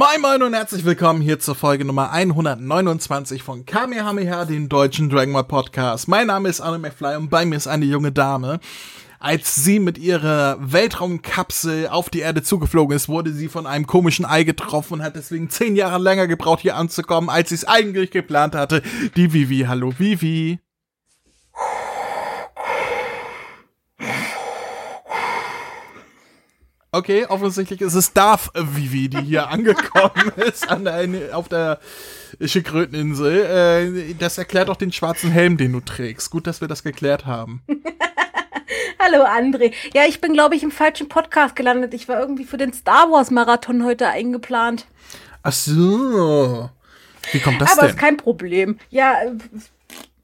Moin Moin und herzlich willkommen hier zur Folge Nummer 129 von Kamehameha, den deutschen Dragon Ball Podcast. Mein Name ist Anne McFly und bei mir ist eine junge Dame. Als sie mit ihrer Weltraumkapsel auf die Erde zugeflogen ist, wurde sie von einem komischen Ei getroffen und hat deswegen zehn Jahre länger gebraucht, hier anzukommen, als sie es eigentlich geplant hatte. Die Vivi. Hallo Vivi. Okay, offensichtlich ist es Darth Vivi, die hier angekommen ist an der, auf der Schildkröteninsel. Äh, das erklärt auch den schwarzen Helm, den du trägst. Gut, dass wir das geklärt haben. Hallo André. Ja, ich bin, glaube ich, im falschen Podcast gelandet. Ich war irgendwie für den Star Wars Marathon heute eingeplant. Ach so. Wie kommt das Aber denn? ist kein Problem. Ja, äh,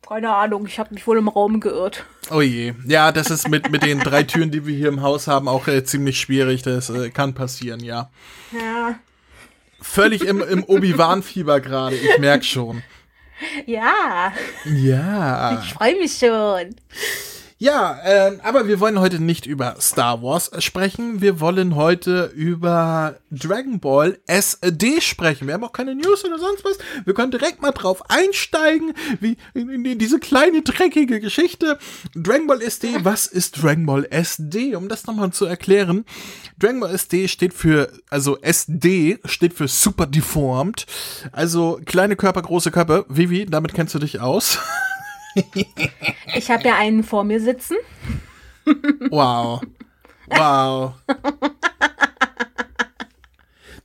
keine Ahnung, ich habe mich wohl im Raum geirrt. Oh je. Ja, das ist mit, mit den drei Türen, die wir hier im Haus haben, auch äh, ziemlich schwierig. Das äh, kann passieren, ja. Ja. Völlig im, im Obi-Wan-Fieber gerade, ich merk schon. Ja, Ja. ich freue mich schon. Ja, ähm, aber wir wollen heute nicht über Star Wars sprechen. Wir wollen heute über Dragon Ball SD sprechen. Wir haben auch keine News oder sonst was. Wir können direkt mal drauf einsteigen, wie in, in diese kleine dreckige Geschichte. Dragon Ball SD, was ist Dragon Ball SD? Um das nochmal zu erklären. Dragon Ball SD steht für, also SD steht für Super Deformed. Also kleine Körper, große Körper. Vivi, damit kennst du dich aus. Ich habe ja einen vor mir sitzen. Wow. Wow.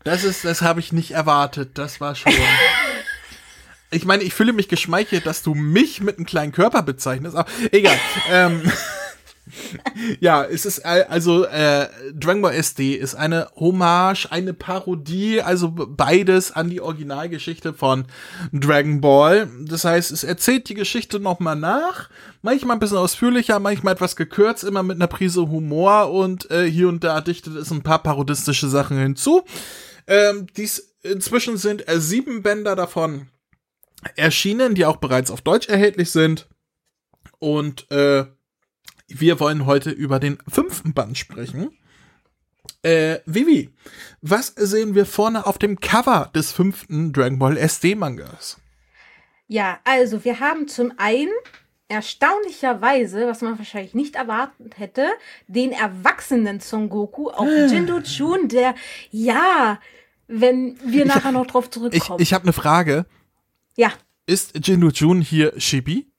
Das ist, das habe ich nicht erwartet. Das war schon. Ich meine, ich fühle mich geschmeichelt, dass du mich mit einem kleinen Körper bezeichnest. Aber egal. ähm, ja, es ist äh, also äh, Dragon Ball SD ist eine Hommage, eine Parodie, also beides an die Originalgeschichte von Dragon Ball. Das heißt, es erzählt die Geschichte nochmal nach, manchmal ein bisschen ausführlicher, manchmal etwas gekürzt, immer mit einer Prise Humor und äh, hier und da dichtet es ein paar parodistische Sachen hinzu. Ähm, dies inzwischen sind äh, sieben Bänder davon erschienen, die auch bereits auf Deutsch erhältlich sind. Und äh, wir wollen heute über den fünften Band sprechen. Äh, Vivi, was sehen wir vorne auf dem Cover des fünften Dragon Ball SD Mangas? Ja, also wir haben zum einen erstaunlicherweise, was man wahrscheinlich nicht erwartet hätte, den erwachsenen Son Goku auf Jindo Chun, der, ja, wenn wir nachher noch drauf Ich, zurückkommen. ich habe eine Frage. ja, Ist Jindu Jun hier Shibi?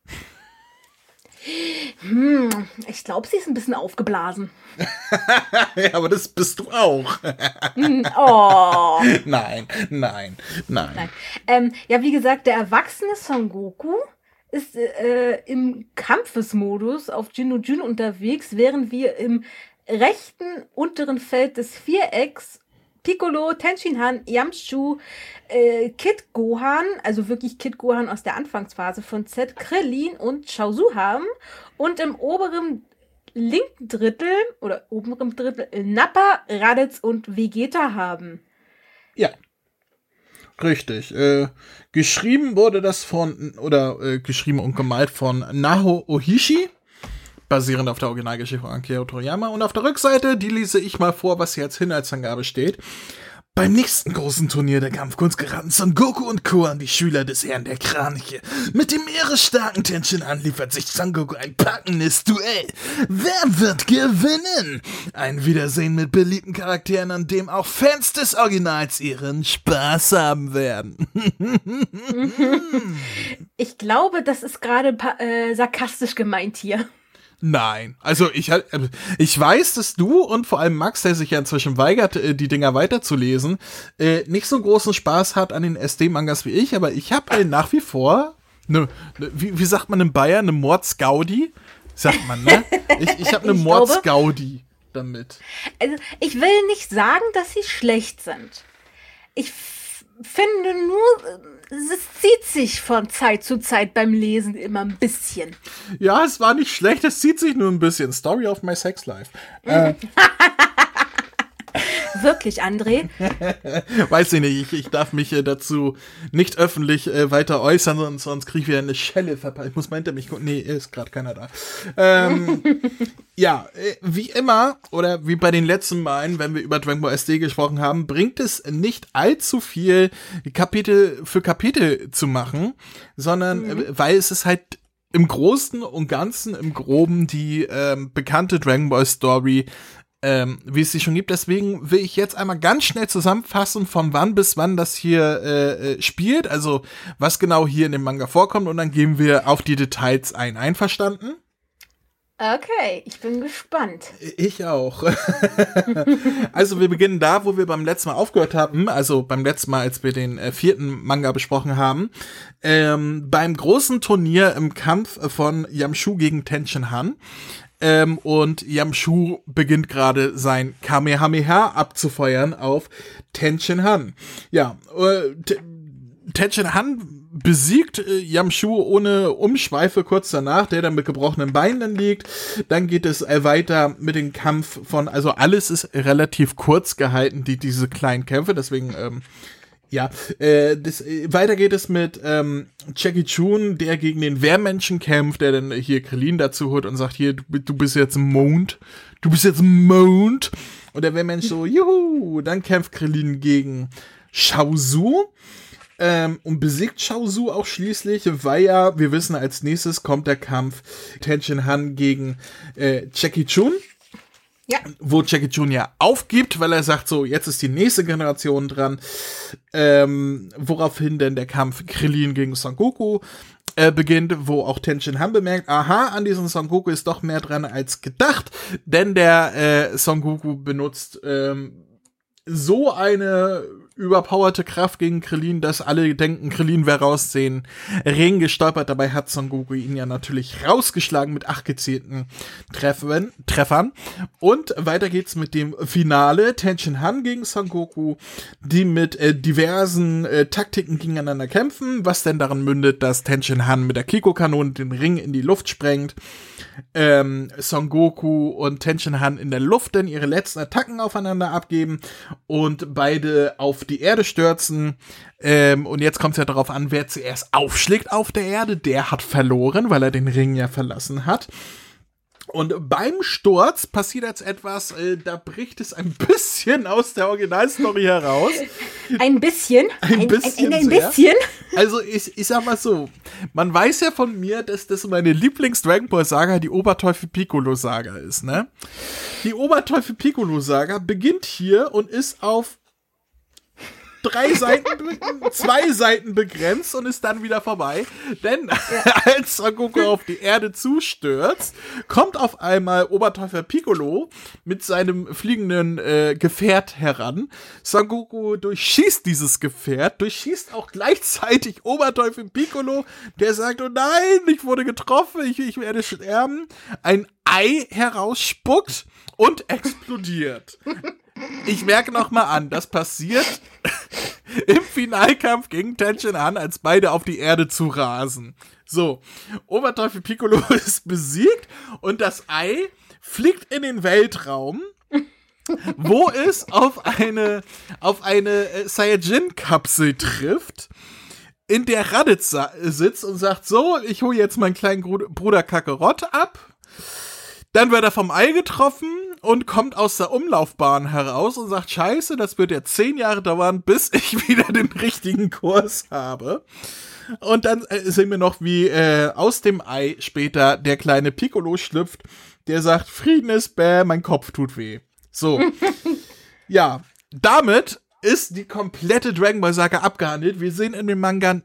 Ich glaube, sie ist ein bisschen aufgeblasen. ja, aber das bist du auch. Oh. nein, nein, nein. Nein. Ähm, ja, wie gesagt, der erwachsene Son Goku ist äh, im Kampfesmodus auf Jinno Jun unterwegs, während wir im rechten unteren Feld des Vierecks Piccolo, Tenshinhan, Yamchu, äh, Kid Gohan, also wirklich Kid Gohan aus der Anfangsphase von Z, Krillin und Chaozu haben und im oberen linken Drittel oder oberen Drittel Nappa, Raditz und Vegeta haben. Ja. Richtig. Äh, geschrieben wurde das von, oder äh, geschrieben und gemalt von Naho Ohishi, basierend auf der Originalgeschichte von Akira Toriyama. Und auf der Rückseite, die lese ich mal vor, was hier als Inhaltsangabe steht. Beim nächsten großen Turnier der Kampfkunst geraten Son Goku und Co. an die Schüler des Herrn der Kraniche. Mit dem meeresstarken Tenshin an liefert sich Son Goku ein packendes Duell. Wer wird gewinnen? Ein Wiedersehen mit beliebten Charakteren, an dem auch Fans des Originals ihren Spaß haben werden. Ich glaube, das ist gerade äh, sarkastisch gemeint hier. Nein, also ich, halt- äh, ich weiß, dass du und vor allem Max, der sich ja inzwischen weigert, äh, die Dinger weiterzulesen, äh, nicht so großen Spaß hat an den SD-Mangas wie ich, aber ich habe äh, nach wie vor, ne, ne, wie, wie sagt man in Bayern, eine Mordsgaudi? Sagt man, ne? Ich, ich habe eine Ich Mordsgaudi damit. Also, ich will nicht sagen, dass sie schlecht sind. Ich finde nur, es zieht sich von Zeit zu Zeit beim Lesen immer ein bisschen. Ja, es war nicht schlecht, es zieht sich nur ein bisschen. Story of my sex life. Äh, Wirklich, André. weiß ich nicht, ich, ich darf mich äh, dazu nicht öffentlich äh, weiter äußern, sonst, sonst kriege ich wieder eine Schelle verpasst. Ich muss mal hinter mich gucken. Nee, ist gerade keiner da. Ähm, Ja, äh, wie immer oder wie bei den letzten Malen, wenn wir über Dragon Ball SD gesprochen haben, bringt es nicht allzu viel, Kapitel für Kapitel zu machen, sondern mhm. weil es ist halt im Großen und Ganzen, im Groben die ähm, bekannte Dragon Ball Story, ähm, wie es sie schon gibt. Deswegen will ich jetzt einmal ganz schnell zusammenfassen, von wann bis wann das hier äh, äh, spielt, also was genau hier in dem Manga vorkommt und dann gehen wir auf die Details ein. Einverstanden? Okay, ich bin gespannt. Ich auch. also wir beginnen da, wo wir beim letzten Mal aufgehört haben, also beim letzten Mal, als wir den äh, vierten Manga besprochen haben, ähm, beim großen Turnier im Kampf von Yamshu gegen Tenshin Han. Ähm, und Yamshu beginnt gerade sein Kamehameha abzufeuern auf Tenshin Han. Ja, äh, Tenshin Han besiegt äh, Yamshu ohne Umschweife kurz danach, der dann mit gebrochenen Beinen liegt. Dann geht es äh, weiter mit dem Kampf von, also alles ist relativ kurz gehalten, die, diese kleinen Kämpfe, deswegen, ähm, ja, äh, das, äh, weiter geht es mit ähm, Jackie Chun, der gegen den Wehrmenschen kämpft, der dann hier Krillin dazu holt und sagt, hier, du, du bist jetzt Mond, du bist jetzt Mond. Und der Wehrmensch so, juhu, dann kämpft Krillin gegen Shaozu ähm, und besiegt Shaozu auch schließlich, weil ja, wir wissen, als nächstes kommt der Kampf Tenshin Han gegen äh, Jackie Chun. Ja. Wo Jackie ja aufgibt, weil er sagt so, jetzt ist die nächste Generation dran. Ähm, woraufhin denn der Kampf Krillin gegen Son Goku äh, beginnt, wo auch Tenshin Han bemerkt, aha, an diesem Son Goku ist doch mehr dran als gedacht, denn der äh, Son Goku benutzt ähm, so eine überpowerte Kraft gegen Krillin, dass alle denken, Krillin wäre raus den Ring gestolpert. Dabei hat Son Goku ihn ja natürlich rausgeschlagen mit acht gezielten Treffen, Treffern. Und weiter geht's mit dem Finale. Tenshin Han gegen Son Goku, die mit äh, diversen äh, Taktiken gegeneinander kämpfen, was denn daran mündet, dass Tenshin Han mit der Kiko-Kanone den Ring in die Luft sprengt. Ähm, Son Goku und Tenshin Han in der Luft dann ihre letzten Attacken aufeinander abgeben und beide auf die Erde stürzen. Ähm, und jetzt kommt es ja darauf an, wer zuerst aufschlägt auf der Erde. Der hat verloren, weil er den Ring ja verlassen hat. Und beim Sturz passiert jetzt etwas, äh, da bricht es ein bisschen aus der Originalstory heraus. Ein bisschen? Ein, bisschen. Ein, ein, ein bisschen? Also ich, ich sag mal so, man weiß ja von mir, dass das meine Lieblings-Dragon Ball Saga die Oberteufel Piccolo Saga ist, ne? Die Oberteufel Piccolo Saga beginnt hier und ist auf drei Seiten, zwei Seiten begrenzt und ist dann wieder vorbei. Denn als Son Goku auf die Erde zustürzt, kommt auf einmal Oberteufel Piccolo mit seinem fliegenden äh, Gefährt heran. Son Goku durchschießt dieses Gefährt, durchschießt auch gleichzeitig Oberteufel Piccolo, der sagt, oh nein, ich wurde getroffen, ich, ich werde sterben. Ein Ei herausspuckt und explodiert. Ich merke noch mal an, das passiert im Finalkampf gegen Tenshin Han, als beide auf die Erde zu rasen. So, Oberteufel Piccolo ist besiegt und das Ei fliegt in den Weltraum, wo es auf eine auf eine äh, Saiyajin-Kapsel trifft in der Raditz sitzt und sagt, so, ich hole jetzt meinen kleinen Bruder Kakarott ab. Dann wird er vom Ei getroffen und kommt aus der Umlaufbahn heraus und sagt, scheiße, das wird ja zehn Jahre dauern, bis ich wieder den richtigen Kurs habe. Und dann äh, sehen wir noch, wie äh, aus dem Ei später der kleine Piccolo schlüpft, der sagt, Frieden ist bäh, mein Kopf tut weh. So. ja, damit ist die komplette Dragon Ball Saga abgehandelt. Wir sehen in dem Manga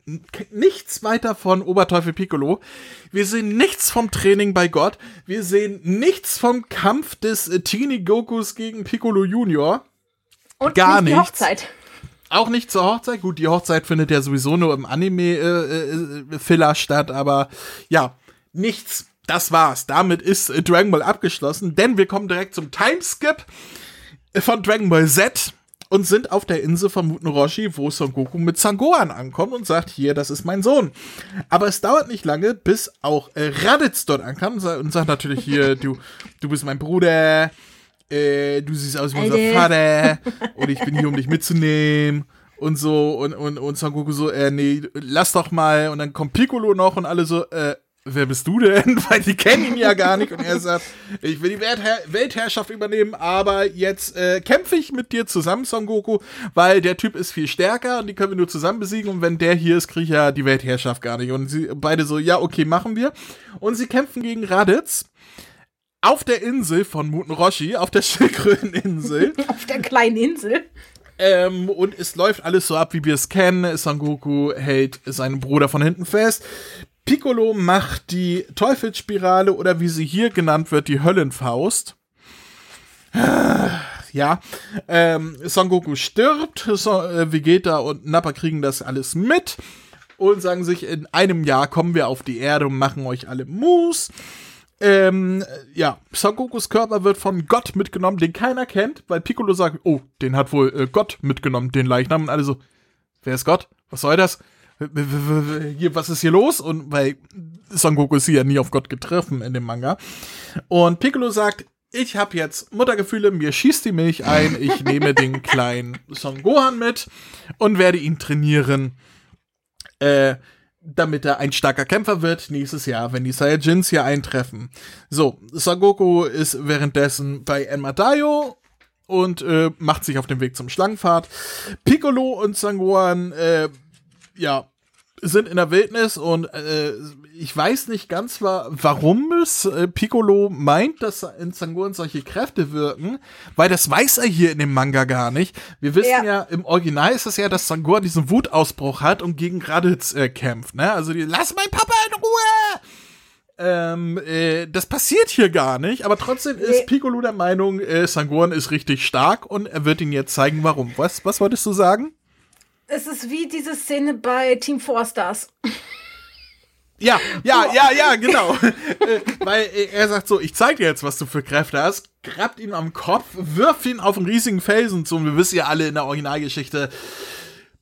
nichts weiter von Oberteufel Piccolo. Wir sehen nichts vom Training bei Gott. Wir sehen nichts vom Kampf des äh, Teenie Gokus gegen Piccolo Junior. Und Gar nicht nichts. Hochzeit. Auch nicht zur Hochzeit. Gut, die Hochzeit findet ja sowieso nur im Anime-Filler äh, äh, statt, aber ja, nichts. Das war's. Damit ist äh, Dragon Ball abgeschlossen, denn wir kommen direkt zum Timeskip von Dragon Ball Z und sind auf der Insel von Muten Roshi, wo Son Goku mit Sangohan ankommt und sagt, hier, das ist mein Sohn. Aber es dauert nicht lange, bis auch äh, Raditz dort ankam und sagt natürlich hier, du, du bist mein Bruder, äh, du siehst aus wie unser Vater und ich bin hier, um dich mitzunehmen und so. Und, und, und Son Goku so, äh, nee, lass doch mal. Und dann kommt Piccolo noch und alle so, äh, wer bist du denn? Weil die kennen ihn ja gar nicht. Und er sagt, ich will die Weltherr Weltherrschaft übernehmen, aber jetzt äh, kämpfe ich mit dir zusammen, Son Goku, weil der Typ ist viel stärker und die können wir nur zusammen besiegen. Und wenn der hier ist, kriege ich ja die Weltherrschaft gar nicht. Und sie beide so, ja, okay, machen wir. Und sie kämpfen gegen Raditz auf der Insel von Muten Roshi, auf der Schildkröteninsel. auf der kleinen Insel. Ähm, und es läuft alles so ab, wie wir es kennen. Son Goku hält seinen Bruder von hinten fest. Piccolo macht die Teufelsspirale oder wie sie hier genannt wird, die Höllenfaust. Ja, ähm, Son Goku stirbt, so, äh, Vegeta und Nappa kriegen das alles mit und sagen sich, in einem Jahr kommen wir auf die Erde und machen euch alle Moves. Ähm, ja, Son Gokus Körper wird von Gott mitgenommen, den keiner kennt, weil Piccolo sagt, oh, den hat wohl äh, Gott mitgenommen, den Leichnam. Und alle so, wer ist Gott? Was soll das? Hier, was ist hier los? Und weil Son Goku ist hier ja nie auf Gott getroffen in dem Manga. Und Piccolo sagt, ich habe jetzt Muttergefühle, mir schießt die Milch ein, ich nehme den kleinen Son Gohan mit und werde ihn trainieren, äh, damit er ein starker Kämpfer wird nächstes Jahr, wenn die Saiyajins hier eintreffen. So, Son Goku ist währenddessen bei Enmadayo und äh, macht sich auf den Weg zum Schlangenpfad. Piccolo und Sangohan äh, ja, sind in der Wildnis und äh, ich weiß nicht ganz, warum es äh, Piccolo meint, dass in Sangohan solche Kräfte wirken, weil das weiß er hier in dem Manga gar nicht. Wir wissen ja, ja im Original ist es ja, dass Sangohan diesen Wutausbruch hat und gegen Raditz äh, kämpft. Ne? Also die, lass mein Papa in Ruhe! Ähm, äh, das passiert hier gar nicht, aber trotzdem nee. ist Piccolo der Meinung, äh, Sangohan ist richtig stark und er wird ihn jetzt zeigen, warum. Was, was wolltest du sagen? Es ist wie diese Szene bei Team Four Stars. Ja, ja, ja, ja, genau. äh, weil er sagt so, ich zeig dir jetzt, was du für Kräfte hast, grabt ihn am Kopf, wirft ihn auf einen riesigen Felsen zu. Und wir wissen ja alle in der Originalgeschichte,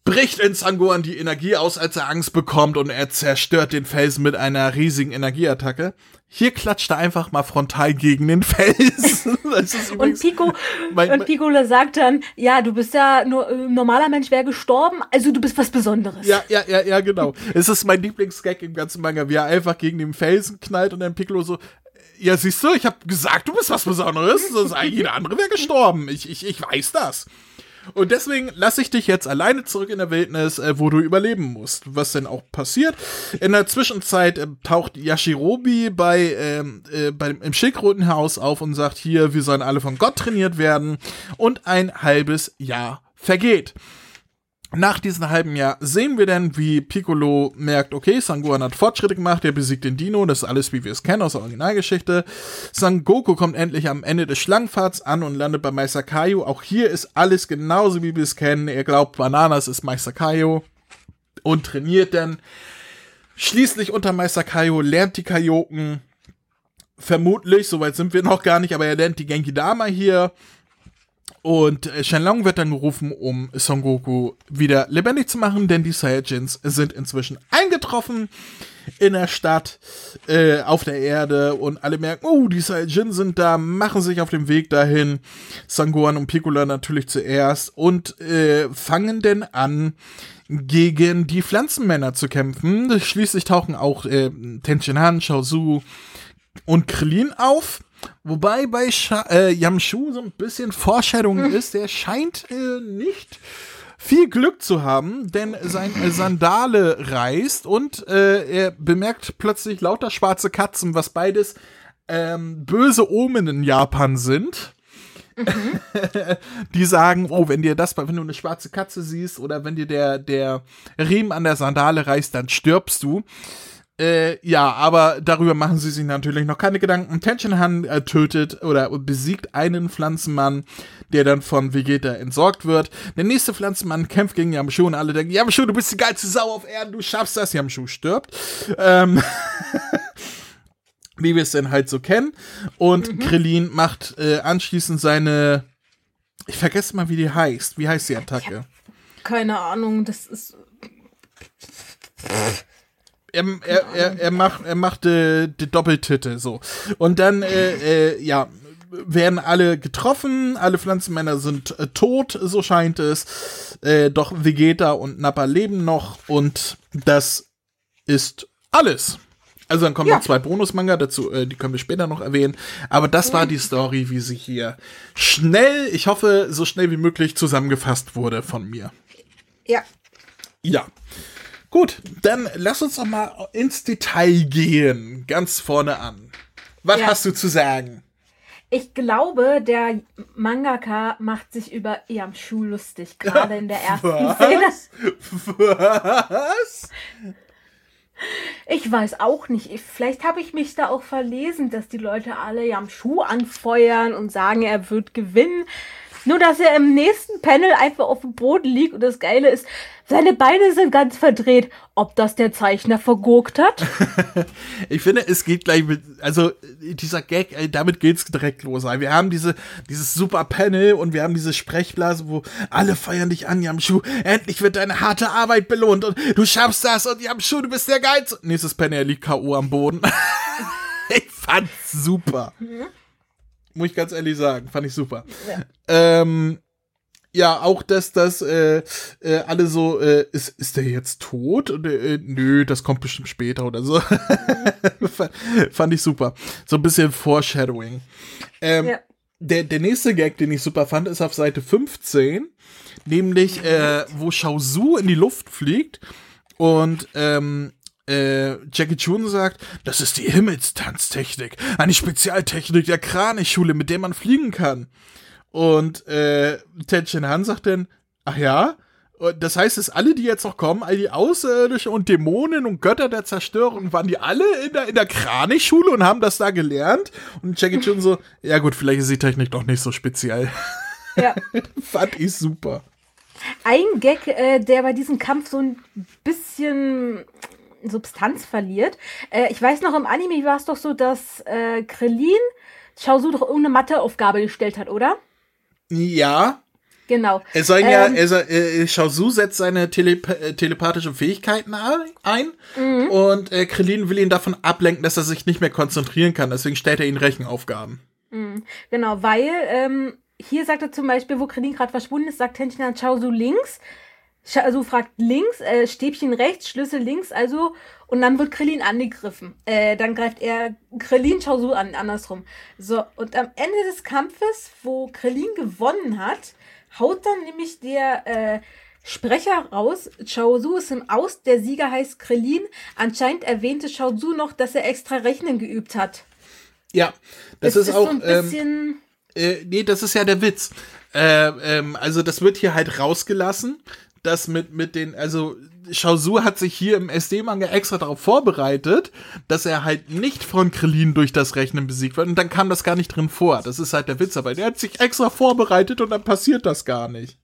bricht in Sangohan die Energie aus, als er Angst bekommt und er zerstört den Felsen mit einer riesigen Energieattacke. Hier klatscht er einfach mal frontal gegen den Felsen. und Pico, mein, und Piccolo sagt dann, ja, du bist ja nur ein äh, normaler Mensch wäre gestorben, also du bist was Besonderes. Ja, ja, ja, ja, genau. es ist mein Lieblingsgag im ganzen Manga, wie er einfach gegen den Felsen knallt und dann Piccolo so, ja, siehst du, ich habe gesagt, du bist was Besonderes, sonst jeder andere wäre gestorben. Ich, ich, ich weiß das. Und deswegen lasse ich dich jetzt alleine zurück in der Wildnis, äh, wo du überleben musst. Was denn auch passiert. In der Zwischenzeit äh, taucht Yashirobi bei, ähm, äh, bei, im Schildkrötenhaus auf und sagt, hier, wir sollen alle von Gott trainiert werden. Und ein halbes Jahr vergeht. Nach diesem halben Jahr sehen wir dann, wie Piccolo merkt, okay, Sangohan hat Fortschritte gemacht, er besiegt den Dino, das ist alles, wie wir es kennen aus der Originalgeschichte. Sangoku kommt endlich am Ende des Schlangenpfads an und landet bei Meister Kaio. Auch hier ist alles genauso, wie wir es kennen. Er glaubt, Bananas ist Meister Kaio und trainiert dann. Schließlich unter Meister Kaio lernt die Kaioken vermutlich, soweit sind wir noch gar nicht, aber er lernt die Genki Dama hier und äh, Shenlong wird dann gerufen, um Son Goku wieder lebendig zu machen, denn die Saiyajins sind inzwischen eingetroffen in der Stadt, äh, auf der Erde und alle merken, oh, die Saiyajins sind da, machen sich auf den Weg dahin. Sangohan und Piccolo natürlich zuerst und äh, fangen denn an, gegen die Pflanzenmänner zu kämpfen. Schließlich tauchen auch äh, Tenshinhan, Shaozu und Krillin auf. Wobei bei Sha äh, Yamshu so ein bisschen Vorstellung hm. ist, der scheint äh, nicht viel Glück zu haben, denn sein äh, Sandale reißt und äh, er bemerkt plötzlich lauter schwarze Katzen, was beides ähm, böse Omen in Japan sind. Mhm. die sagen, oh, wenn dir das, wenn du eine schwarze Katze siehst oder wenn dir der, der Riemen an der Sandale reißt, dann stirbst du. Äh, ja, aber darüber machen sie sich natürlich noch keine Gedanken. Tenshinhan äh, tötet oder besiegt einen Pflanzenmann, der dann von Vegeta entsorgt wird. Der nächste Pflanzenmann kämpft gegen Yamshu und alle denken, Yamshu, du bist die geilste Sau auf Erden, du schaffst das. Yamshu stirbt. Ähm wie wir es denn halt so kennen. Und mhm. Krillin macht äh, anschließend seine, ich vergesse mal, wie die heißt. Wie heißt die Attacke? Keine Ahnung, das ist er, er, er, er macht, er macht äh, die Doppeltitte so. Und dann, äh, äh, ja, werden alle getroffen, alle Pflanzenmänner sind äh, tot, so scheint es. Äh, doch Vegeta und Nappa leben noch und das ist alles. Also dann kommen ja. noch zwei Bonus-Manga dazu, äh, die können wir später noch erwähnen. Aber das war die Story, wie sie hier schnell, ich hoffe, so schnell wie möglich zusammengefasst wurde von mir. Ja. Ja. Gut, dann lass uns doch mal ins Detail gehen. Ganz vorne an. Was ja. hast du zu sagen? Ich glaube, der Mangaka macht sich über Yamshu lustig, gerade in der ersten Was? Szene. Was? Ich weiß auch nicht. Vielleicht habe ich mich da auch verlesen, dass die Leute alle Yamshu anfeuern und sagen, er wird gewinnen. Nur, dass er im nächsten Panel einfach auf dem Boden liegt und das Geile ist, seine Beine sind ganz verdreht. Ob das der Zeichner vergurkt hat? ich finde, es geht gleich mit, also dieser Gag, ey, damit geht's direkt los. Wir haben diese, dieses super Panel und wir haben diese Sprechblase, wo alle feiern dich an, Yamshu. Endlich wird deine harte Arbeit belohnt und du schaffst das und Yamshu, du bist der Geiz. Nächstes Panel, er liegt K.O. am Boden. ich fand's super. Mhm. Muss ich ganz ehrlich sagen, fand ich super. Ja. Ähm, ja, auch dass das äh, äh, alle so, äh, ist, ist der jetzt tot? Und, äh, nö, das kommt bestimmt später oder so. fand ich super. So ein bisschen Foreshadowing. Ähm, ja. der, der nächste Gag, den ich super fand, ist auf Seite 15, nämlich äh, wo Shao Su in die Luft fliegt und ähm, äh, Jackie Chun sagt, das ist die Himmelstanztechnik, eine Spezialtechnik der Kranichschule, mit der man fliegen kann. Und äh, Ted Chen Han sagt dann, ach ja, das heißt, dass alle, die jetzt noch kommen, all die Außerirdischen und Dämonen und Götter der Zerstörung, waren die alle in der, in der Kranichschule und haben das da gelernt? Und Jackie Chun so, ja gut, vielleicht ist die Technik doch nicht so speziell. Ja. Fand ich super. Ein Gag, äh, der bei diesem Kampf so ein bisschen Substanz verliert. Äh, ich weiß noch, im Anime war es doch so, dass äh, Krillin Chaozu doch irgendeine Matheaufgabe gestellt hat, oder? Ja. Genau. Er soll ähm, ja, er soll, äh, Chaozu setzt seine Telep äh, telepathischen Fähigkeiten ein mhm. und äh, Krillin will ihn davon ablenken, dass er sich nicht mehr konzentrieren kann. Deswegen stellt er ihn Rechenaufgaben. Mhm. Genau, weil ähm, hier sagt er zum Beispiel, wo Krillin gerade verschwunden ist, sagt Tenshin an Chaozu links also fragt links, äh, Stäbchen rechts, Schlüssel links, also und dann wird Krillin angegriffen. Äh, dann greift er Krillin Chaozu an, andersrum. So, und am Ende des Kampfes, wo Krillin gewonnen hat, haut dann nämlich der äh, Sprecher raus, Chaozu ist im Aus, der Sieger heißt Krillin. Anscheinend erwähnte Chaozu noch, dass er extra Rechnen geübt hat. Ja, das ist, ist, auch. So ein bisschen. Ähm, äh, nee, das ist ja der Witz. Äh, ähm, also das wird hier halt rausgelassen das mit, mit den, also Shaozu hat sich hier im SD-Manga extra darauf vorbereitet, dass er halt nicht von Krillin durch das Rechnen besiegt wird und dann kam das gar nicht drin vor. Das ist halt der Witz, aber der hat sich extra vorbereitet und dann passiert das gar nicht.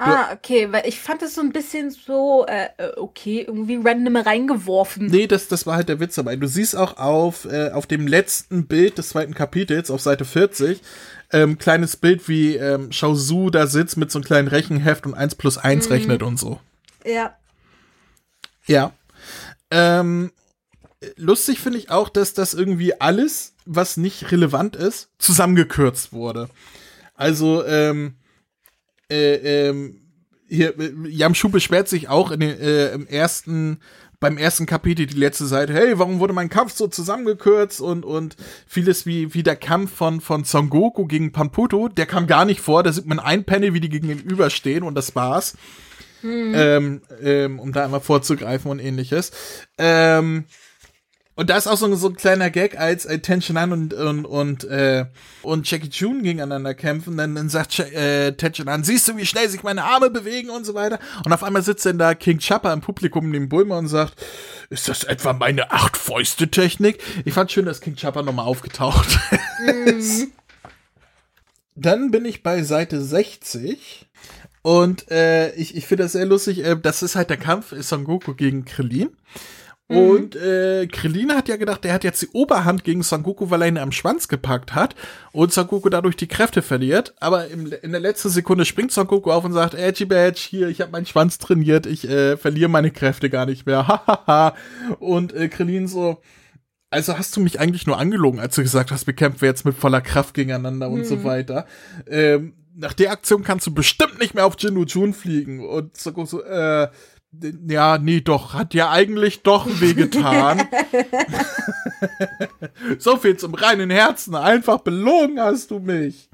Ah, okay, weil ich fand es so ein bisschen so, äh, äh, okay, irgendwie random reingeworfen. Nee, das, das war halt der Witz dabei. Du siehst auch auf, äh, auf dem letzten Bild des zweiten Kapitels, auf Seite 40, ähm, kleines Bild, wie ähm, Shaozu da sitzt mit so einem kleinen Rechenheft und 1 plus 1 mhm. rechnet und so. Ja. Ja. Ähm, lustig finde ich auch, dass das irgendwie alles, was nicht relevant ist, zusammengekürzt wurde. Also, ähm, äh, ähm, hier, Yamshu beschwert sich auch in den, äh, im ersten beim ersten Kapitel die letzte Seite, hey, warum wurde mein Kampf so zusammengekürzt und, und vieles wie, wie der Kampf von, von Son Goku gegen Pamputo, der kam gar nicht vor, da sieht man ein Panel, wie die gegenüberstehen und das war's. Mhm. Ähm, ähm, um da einmal vorzugreifen und ähnliches. Ähm, und da ist auch so, so ein kleiner Gag, als äh, Tenchinan und, und, und, äh, und Jackie Chun gegeneinander kämpfen, dann, dann sagt äh, Tenchinan, siehst du, wie schnell sich meine Arme bewegen und so weiter. Und auf einmal sitzt dann da King Chopper im Publikum neben Bulma und sagt, ist das etwa meine Acht-Fäuste-Technik? Ich fand schön, dass King Chopper nochmal aufgetaucht ist. Mhm. Dann bin ich bei Seite 60. Und äh, ich, ich finde das sehr lustig. Äh, das ist halt der Kampf Son Goku gegen Krillin. Mhm. Und äh, Krillin hat ja gedacht, er hat jetzt die Oberhand gegen Son Goku, weil er ihn am Schwanz gepackt hat und Son Goku dadurch die Kräfte verliert. Aber im, in der letzten Sekunde springt Son Goku auf und sagt, Edgy Badge, hier, ich habe meinen Schwanz trainiert, ich äh, verliere meine Kräfte gar nicht mehr. Hahaha. und äh, Krillin so, also hast du mich eigentlich nur angelogen, als du gesagt hast, wir kämpfen jetzt mit voller Kraft gegeneinander und so mhm. weiter. Ähm, nach der Aktion kannst du bestimmt nicht mehr auf Jinnu Jun fliegen. Und Son Goku so, äh, Ja, nee, doch, hat ja eigentlich doch wehgetan. so viel zum reinen Herzen, einfach belogen hast du mich.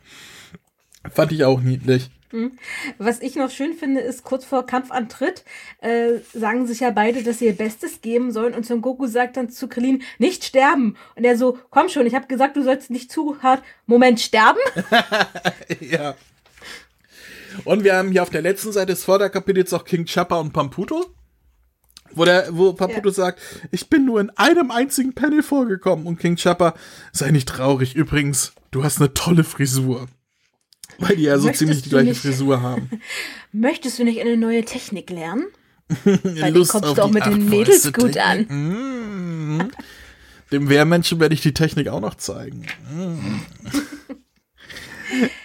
Fand ich auch niedlich. Hm. Was ich noch schön finde, ist kurz vor Kampfantritt äh, sagen sich ja beide, dass sie ihr Bestes geben sollen und Son Goku sagt dann zu Krillin, nicht sterben. Und er so, komm schon, ich habe gesagt, du sollst nicht zu hart. Moment, sterben? ja. Und wir haben hier auf der letzten Seite des Vorderkapitels auch King Chopper und Pamputo. Wo, der, wo Pamputo ja. sagt, ich bin nur in einem einzigen Panel vorgekommen. Und King Chopper, sei nicht traurig. Übrigens, du hast eine tolle Frisur. Weil die ja so Möchtest ziemlich die gleiche nicht, Frisur haben. Möchtest du nicht eine neue Technik lernen? Weil Lust kommst du auch mit den Mädels gut an. Mm. Dem Wehrmenschen werde ich die Technik auch noch zeigen. Mm.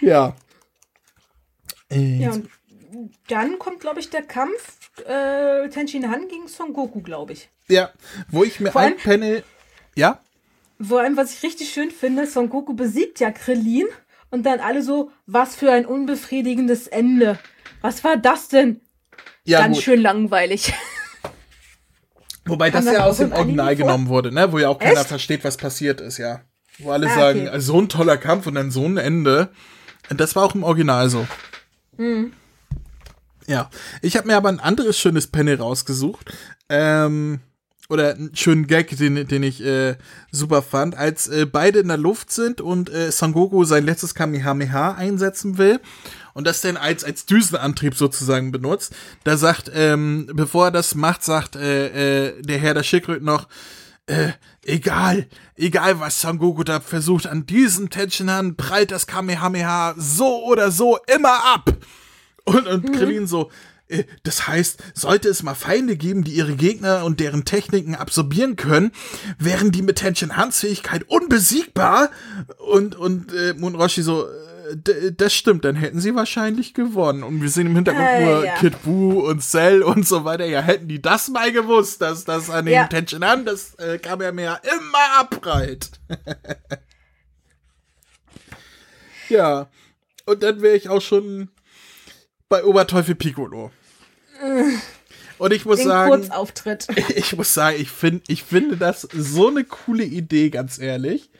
ja. Ja, und dann kommt, glaube ich, der Kampf äh, Tenshin Han gegen Son Goku, glaube ich. Ja, wo ich mir ein Panel. Ja? Vor allem, was ich richtig schön finde, Son Goku besiegt ja Krillin und dann alle so, was für ein unbefriedigendes Ende. Was war das denn? Ja, Ganz gut. schön langweilig. Wobei das, das ja aus dem Original genommen wurde, ne? Wo ja auch keiner Echt? versteht, was passiert ist, ja. Wo alle ah, sagen, okay. so ein toller Kampf und dann so ein Ende. Das war auch im Original so. Hm. Ja. Ich habe mir aber ein anderes schönes Panel rausgesucht. Ähm, oder einen schönen Gag, den, den ich äh, super fand, als äh, beide in der Luft sind und äh, Son Goku sein letztes Kamehameha einsetzen will und das dann als, als Düsenantrieb sozusagen benutzt. Da sagt, ähm, bevor er das macht, sagt äh, äh, der Herr der Schickröt noch, äh, egal, egal was Son Goku da versucht, an diesem Tenshinhan prallt das Kamehameha so oder so immer ab. Und, und mhm. Krillin so, äh, das heißt, sollte es mal Feinde geben, die ihre Gegner und deren Techniken absorbieren können, wären die mit Tension Hans Fähigkeit unbesiegbar. Und, und äh, Roshi so, äh, das stimmt, dann hätten sie wahrscheinlich gewonnen. Und wir sehen im Hintergrund äh, nur ja. Kid Buu und Cell und so weiter. Ja, hätten die das mal gewusst, dass das an den ja. Tension an, das äh, kam ja mehr immer abbreit. ja. Und dann wäre ich auch schon bei Oberteufel Piccolo. Und ich muss Den sagen, Kurzauftritt. ich muss sagen, ich finde, ich finde das so eine coole Idee, ganz ehrlich.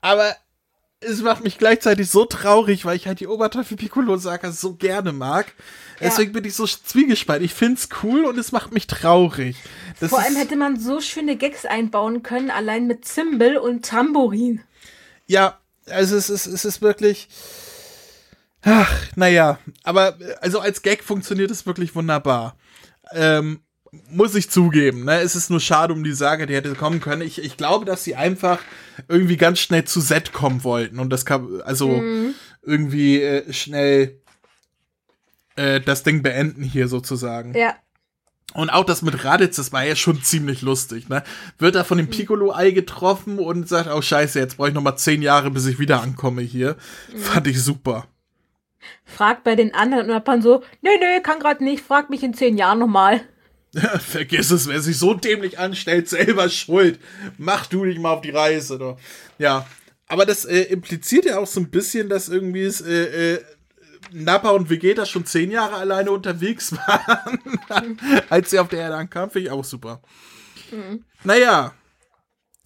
Aber es macht mich gleichzeitig so traurig, weil ich halt die Oberteufel Piccolo Saga so gerne mag. Ja. Deswegen bin ich so zwiegespalten. Ich finde es cool und es macht mich traurig. Das Vor allem hätte man so schöne Gags einbauen können, allein mit Zimbel und Tambourin. Ja, also es ist, es ist wirklich. Ach, naja, aber also als Gag funktioniert es wirklich wunderbar. Ähm, muss ich zugeben, ne? Es ist nur schade um die Sage, die hätte kommen können. Ich, ich glaube, dass sie einfach irgendwie ganz schnell zu Z kommen wollten und das kann, also mhm. irgendwie äh, schnell äh, das Ding beenden hier sozusagen. Ja. Und auch das mit Raditz, das war ja schon ziemlich lustig, ne? Wird er von dem mhm. Piccolo-Ei getroffen und sagt, oh scheiße, jetzt brauche ich noch mal zehn Jahre, bis ich wieder ankomme hier. Mhm. Fand ich super fragt bei den anderen und dann so, nee, nee, kann gerade nicht, frag mich in zehn Jahren nochmal. Vergiss es, wer sich so dämlich anstellt, selber schuld. Mach du dich mal auf die Reise. Doch. Ja, aber das äh, impliziert ja auch so ein bisschen, dass irgendwie es, äh, äh, Nappa und Vegeta schon zehn Jahre alleine unterwegs waren, als sie auf der Erde ankamen. Finde ich auch super. Mhm. Naja,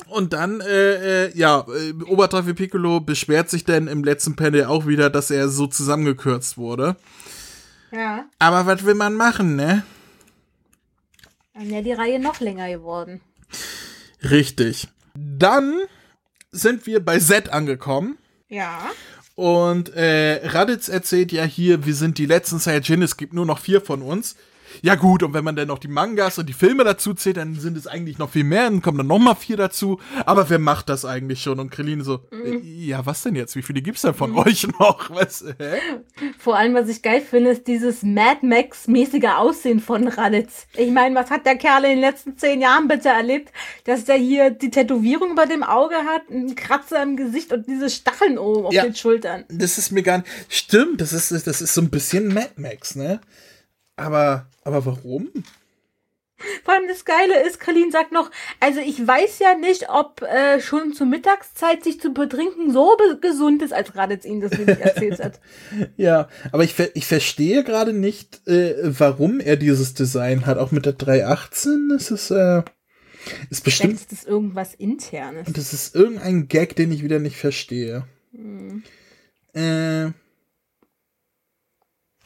und dann, äh, äh, ja, äh, Oberteufel Piccolo beschwert sich dann im letzten Panel auch wieder, dass er so zusammengekürzt wurde. Ja. Aber was will man machen, ne? Dann wäre die Reihe noch länger geworden. Richtig. Dann sind wir bei Z angekommen. Ja. Und äh, Raditz erzählt ja hier, wir sind die letzten Saiyajin, es gibt nur noch vier von uns. Ja gut, und wenn man dann noch die Mangas und die Filme dazu zählt, dann sind es eigentlich noch viel mehr, dann kommen dann noch mal vier dazu. Aber wer macht das eigentlich schon? Und Krillin so, mhm. ja, was denn jetzt? Wie viele gibt's denn von mhm. euch noch? Was, hä? Vor allem, was ich geil finde, ist dieses Mad Max-mäßige Aussehen von Raditz. Ich meine, was hat der Kerl in den letzten zehn Jahren bitte erlebt, dass der hier die Tätowierung über dem Auge hat, einen Kratzer im Gesicht und diese Stacheln oben auf ja, den Schultern. Das ist mir gar nicht. Stimmt, das ist, das ist so ein bisschen Mad Max, ne? Aber, aber warum? Vor allem das Geile ist, Krillin sagt noch, also ich weiß ja nicht, ob äh, schon zur Mittagszeit sich zu betrinken so gesund ist, als gerade jetzt Ihnen das wenig erzählt hat. ja, aber ich, ich verstehe gerade nicht, äh, warum er dieses Design hat. Auch mit der 318 ist es, äh, ist bestimmt. Vielleicht ist das irgendwas internes. Und das ist irgendein Gag, den ich wieder nicht verstehe. Hm. Äh.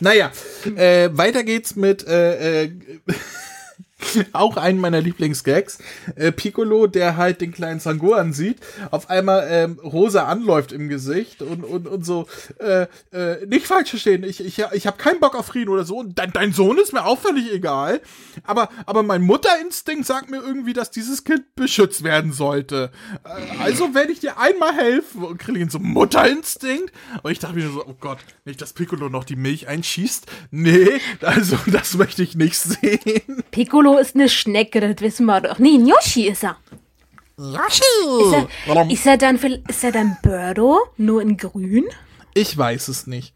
Naja, äh, weiter geht's mit äh, äh, auch einen meiner Lieblingsgags. Äh, Piccolo, der halt den kleinen Sangoan sieht, auf einmal ähm, rosa anläuft im Gesicht und, und, und so, äh, äh, nicht falsch verstehen, ich, ich, ich habe keinen Bock auf Frieden oder so. Und dein, dein Sohn ist mir auch völlig egal. Aber, aber mein Mutterinstinkt sagt mir irgendwie, dass dieses Kind beschützt werden sollte. Äh, also werde ich dir einmal helfen. Und Krillin so, Mutterinstinkt? Und ich dachte mir so, oh Gott, nicht, dass Piccolo noch die Milch einschießt. Nee, also das möchte ich nicht sehen. Piccolo ist eine Schnecke, das wissen wir doch. Nee, ein Yoshi ist er. Yoshi! Ist er, ist er dann, ist er dann Birdo, nur in grün? Ich weiß es nicht.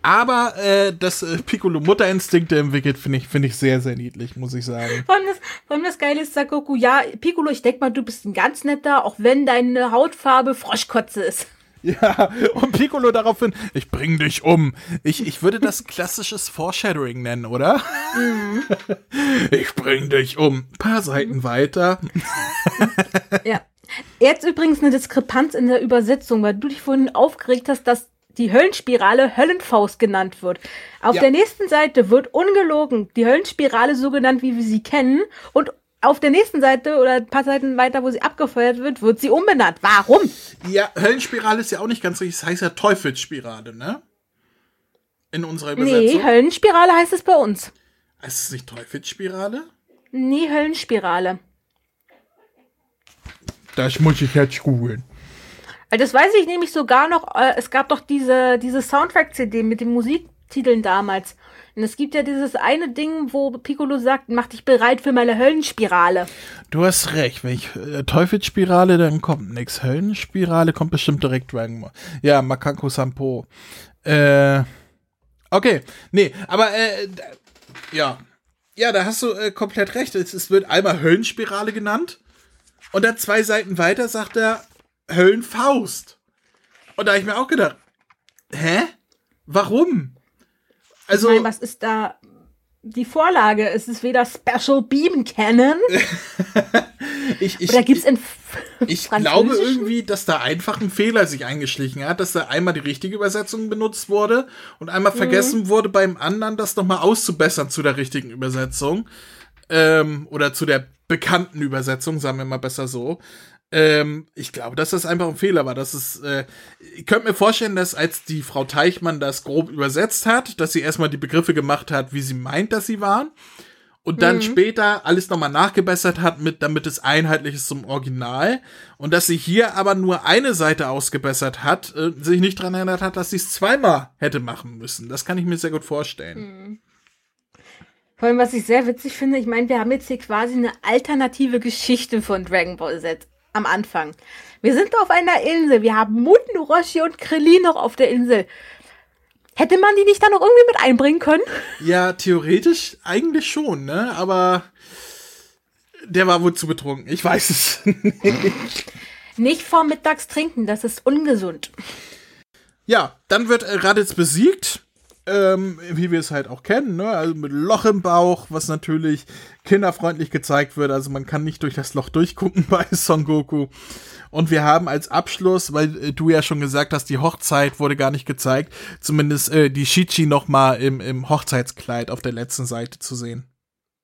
Aber äh, das äh, Piccolo Mutterinstinkte entwickelt, finde ich, finde ich sehr, sehr niedlich, muss ich sagen. Vor allem das, vor allem das Geile ist, Sakoku, ja, Piccolo, ich denke mal, du bist ein ganz netter, auch wenn deine Hautfarbe Froschkotze ist. Ja, und Piccolo daraufhin, ich bring dich um. Ich, ich würde das klassisches Foreshadowing nennen, oder? Mhm. Ich bring dich um. Ein paar Seiten mhm. weiter. Ja. Jetzt übrigens eine Diskrepanz in der Übersetzung, weil du dich vorhin aufgeregt hast, dass die Höllenspirale Höllenfaust genannt wird. Auf ja. der nächsten Seite wird ungelogen die Höllenspirale so genannt, wie wir sie kennen, und auf der nächsten Seite oder ein paar Seiten weiter, wo sie abgefeuert wird, wird sie umbenannt. Warum? Ja, Höllenspirale ist ja auch nicht ganz richtig. Das heißt ja Teufelsspirale, ne? In unserer Übersetzung. Nee, Höllenspirale heißt es bei uns. Heißt es nicht Teufelsspirale? Nee, Höllenspirale. Das muss ich jetzt googeln. Das weiß ich nämlich sogar noch. Äh, es gab doch diese, diese Soundtrack-CD mit den Musiktiteln damals. Und es gibt ja dieses eine Ding, wo Piccolo sagt, mach dich bereit für meine Höllenspirale. Du hast recht, wenn ich äh, Teufelsspirale, dann kommt nix. Höllenspirale kommt bestimmt direkt Dragon Ball. Ja, Makako Sampo. Äh, okay, nee, aber äh, ja. Ja, da hast du äh, komplett recht. Es, es wird einmal Höllenspirale genannt. Und dann zwei Seiten weiter sagt er Höllenfaust. Und da habe ich mir auch gedacht, hä? Warum? Also, ich meine, was ist da die Vorlage? Es ist weder Special Beam Cannon. ich, ich, oder gibt's in Ich glaube irgendwie, dass da einfach ein Fehler sich eingeschlichen hat, dass da einmal die richtige Übersetzung benutzt wurde und einmal mhm. vergessen wurde, beim anderen das nochmal auszubessern zu der richtigen Übersetzung. Ähm, oder zu der bekannten Übersetzung, sagen wir mal besser so. Ähm, ich glaube, dass das einfach ein Fehler war. Das ist, äh, ich könnte mir vorstellen, dass als die Frau Teichmann das grob übersetzt hat, dass sie erstmal die Begriffe gemacht hat, wie sie meint, dass sie waren. Und dann mhm. später alles nochmal nachgebessert hat, mit, damit es einheitlich ist zum Original. Und dass sie hier aber nur eine Seite ausgebessert hat, äh, sich nicht dran erinnert hat, dass sie es zweimal hätte machen müssen. Das kann ich mir sehr gut vorstellen. Mhm. Vor allem, was ich sehr witzig finde, ich meine, wir haben jetzt hier quasi eine alternative Geschichte von Dragon Ball Z am Anfang. Wir sind auf einer Insel. Wir haben Muten, Roshi und Krillin noch auf der Insel. Hätte man die nicht da noch irgendwie mit einbringen können? Ja, theoretisch eigentlich schon, ne? Aber der war wohl zu betrunken. Ich weiß es nicht. Nicht vor mittags trinken, das ist ungesund. Ja, dann wird Raditz besiegt. Ähm, wie wir es halt auch kennen, ne? Also mit Loch im Bauch, was natürlich kinderfreundlich gezeigt wird. Also man kann nicht durch das Loch durchgucken bei Son Goku. Und wir haben als Abschluss, weil äh, du ja schon gesagt hast, die Hochzeit wurde gar nicht gezeigt, zumindest äh, die Shichi noch mal im, im Hochzeitskleid auf der letzten Seite zu sehen.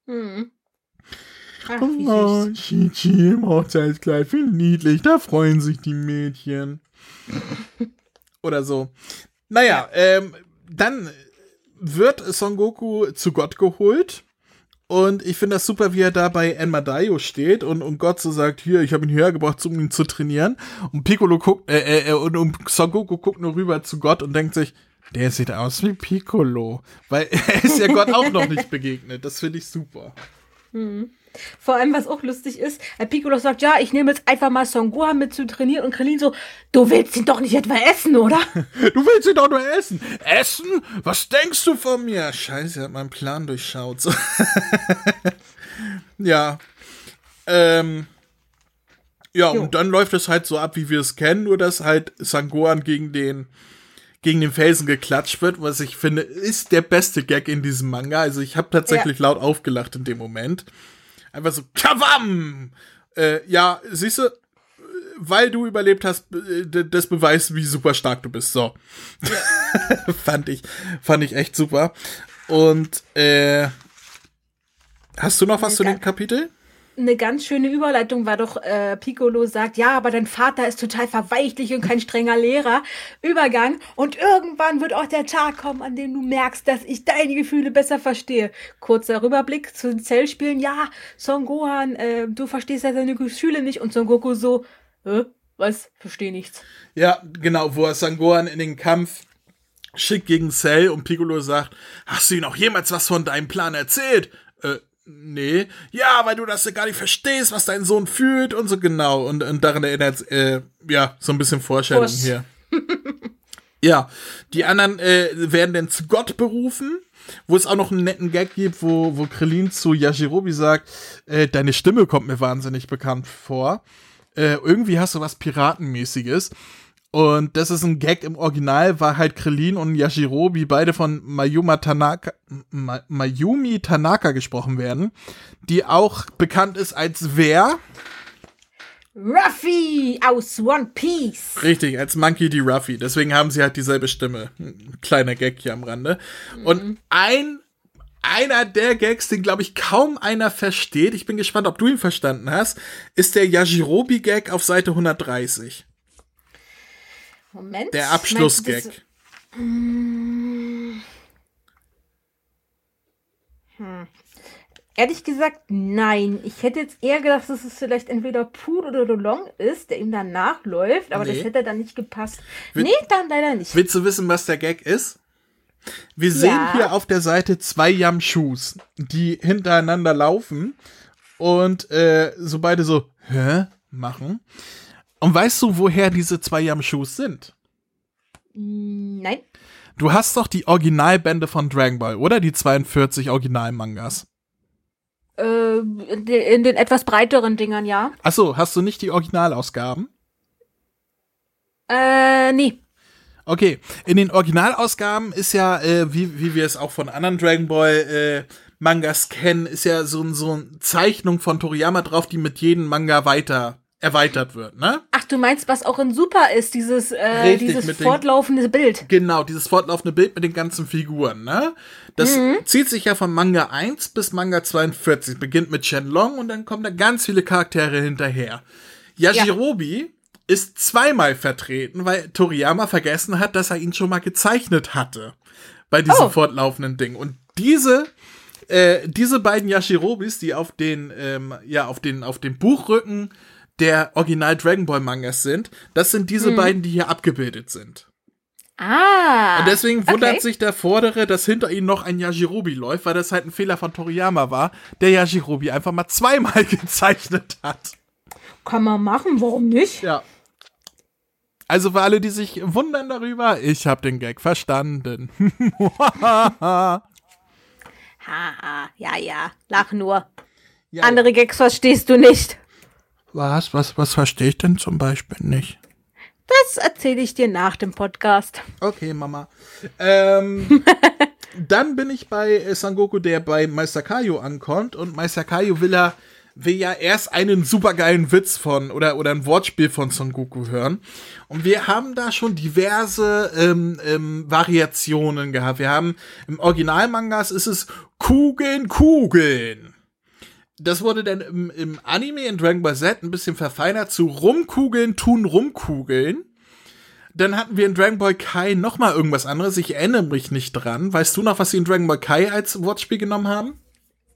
Hm. Ach, oh, Shichi im Hochzeitskleid, wie niedlich, da freuen sich die Mädchen. Oder so. Naja, ähm, dann wird Son Goku zu Gott geholt. Und ich finde das super, wie er da bei Enmadayo steht und, und Gott so sagt, hier, ich habe ihn hierher gebracht, um ihn zu trainieren. Und Piccolo guckt, äh, äh, äh, und, und Son Goku guckt nur rüber zu Gott und denkt sich, der sieht aus wie Piccolo. Weil er ist ja Gott auch noch nicht begegnet. Das finde ich super. Mhm. Vor allem, was auch lustig ist, Herr Piccolo sagt, ja, ich nehme jetzt einfach mal Son Gohan mit zu trainieren und Krillin so, du willst ihn doch nicht etwa essen, oder? du willst ihn doch nur essen. Essen? Was denkst du von mir? Scheiße, er hat meinen Plan durchschaut. So. Ja. Ähm, ja, Jo. und dann läuft es halt so ab, wie wir es kennen, nur dass halt Sangohan gegen den gegen den Felsen geklatscht wird, was ich finde, ist der beste Gag in diesem Manga. Also ich habe tatsächlich laut aufgelacht in dem Moment. Einfach so, Kawam! Äh, ja, siehst du, weil du überlebt hast, äh, das beweist, wie super stark du bist. So. fand ich, fand ich echt super. Und äh, hast du noch was zu dem Kapitel? Eine ganz schöne Überleitung war doch, äh, Piccolo sagt, ja, aber dein Vater ist total verweichlich und kein strenger Lehrer. Übergang. Und irgendwann wird auch der Tag kommen, an dem du merkst, dass ich deine Gefühle besser verstehe. Kurzer Rüberblick zu den Zellspielen. Ja, Son Gohan, äh, du verstehst ja seine Gefühle nicht. Und Son Goku so, Hä? was? Versteh nichts. Ja, genau, wo er Sangohan in den Kampf schickt gegen Cell und Piccolo sagt, hast du ihm auch jemals was von deinem Plan erzählt? Äh, nee. Ja, weil du das ja gar nicht verstehst, was dein Sohn fühlt und so genau. Und, und daran erinnert, äh, ja, so ein bisschen Vorstellung Prost. hier. ja, die anderen äh, werden dann zu Gott berufen. Wo es auch noch einen netten Gag gibt, wo, wo Krillin zu Yajirobe sagt, äh, deine Stimme kommt mir wahnsinnig bekannt vor. Äh, irgendwie hast du was Piratenmäßiges. Und das ist ein Gag im Original, war halt Krillin und Yashirobi beide von Mayuma Tanaka, Ma, Mayumi Tanaka gesprochen werden, die auch bekannt ist als wer? Ruffy aus One Piece. Richtig, als Monkey D. Ruffy. Deswegen haben sie halt dieselbe Stimme. Ein kleiner Gag hier am Rande. Und ein, einer der Gags, den glaube ich kaum einer versteht, ich bin gespannt, ob du ihn verstanden hast, ist der Yajirobi-Gag auf Seite 130. Moment. Der Abschlussgag. das- Ehrlich gesagt, nein. Ich hätte jetzt eher gedacht, dass es vielleicht entweder Pooh oder Dolong ist, der ihm dann nachläuft, aber Nee. das hätte dann nicht gepasst. Will- nee, dann leider nicht. Willst du wissen, was der Gag ist? Wir sehen Ja. hier auf der Seite zwei Yamshus, die hintereinander laufen und äh, so beide so, hä? machen. Und weißt du, woher diese zwei Yamshus sind? Mm, Nein. Du hast doch die Originalbände von Dragon Ball, oder? Die 42 Originalmangas. Äh, in, den, in den etwas breiteren Dingern, ja. Achso, hast du nicht die Originalausgaben? Äh, nee. Okay, in den Originalausgaben ist ja, äh, wie, wie wir es auch von anderen Dragon Ball äh, Mangas kennen, ist ja so, so eine Zeichnung von Toriyama drauf, die mit jedem Manga weiter erweitert wird, ne? Ach, du meinst, was auch in Super ist, dieses, äh, Richtig, dieses mit den- fortlaufende Bild. Genau, dieses fortlaufende Bild mit den ganzen Figuren, ne? Das zieht sich ja von Manga 1 bis Manga 42. Beginnt mit Shenlong und dann kommen da ganz viele Charaktere hinterher. Yajirobe ist zweimal vertreten, weil Toriyama vergessen hat, dass er ihn schon mal gezeichnet hatte. Bei diesem Oh. fortlaufenden Ding. Und diese, äh, diese beiden Yashirobis, die auf den, ähm, ja, auf den, auf dem Buchrücken der Original Dragon Ball Mangas sind, das sind diese beiden, die hier abgebildet sind. Ah. Und deswegen wundert okay. sich der Vordere, dass hinter ihm noch ein Yajirobe läuft, weil das halt ein Fehler von Toriyama war, der Yajirobe einfach mal zweimal gezeichnet hat. Kann man machen, warum nicht? Ja. Also für alle, die sich wundern darüber, ich habe den Gag verstanden. Haha, ja, ja, lach nur. Ja, Andere Gags verstehst du nicht. Was, was, was verstehe ich denn zum Beispiel nicht? Das erzähle ich dir nach dem Podcast. Okay, Mama. Ähm, dann bin ich bei äh, Sangoku, der bei Meister Kaio ankommt und Meister Kaio will er will ja erst einen supergeilen Witz von oder oder ein Wortspiel von Son Goku hören und wir haben da schon diverse ähm, ähm, Variationen gehabt. Wir haben im Originalmangas ist es Kugeln, Kugeln. Das wurde dann im, im Anime in Dragon Ball Z ein bisschen verfeinert zu Rumkugeln tun Rumkugeln. Dann hatten wir in Dragon Ball Kai noch mal irgendwas anderes. Ich erinnere mich nicht dran. Weißt du noch, was sie in Dragon Ball Kai als Wortspiel genommen haben?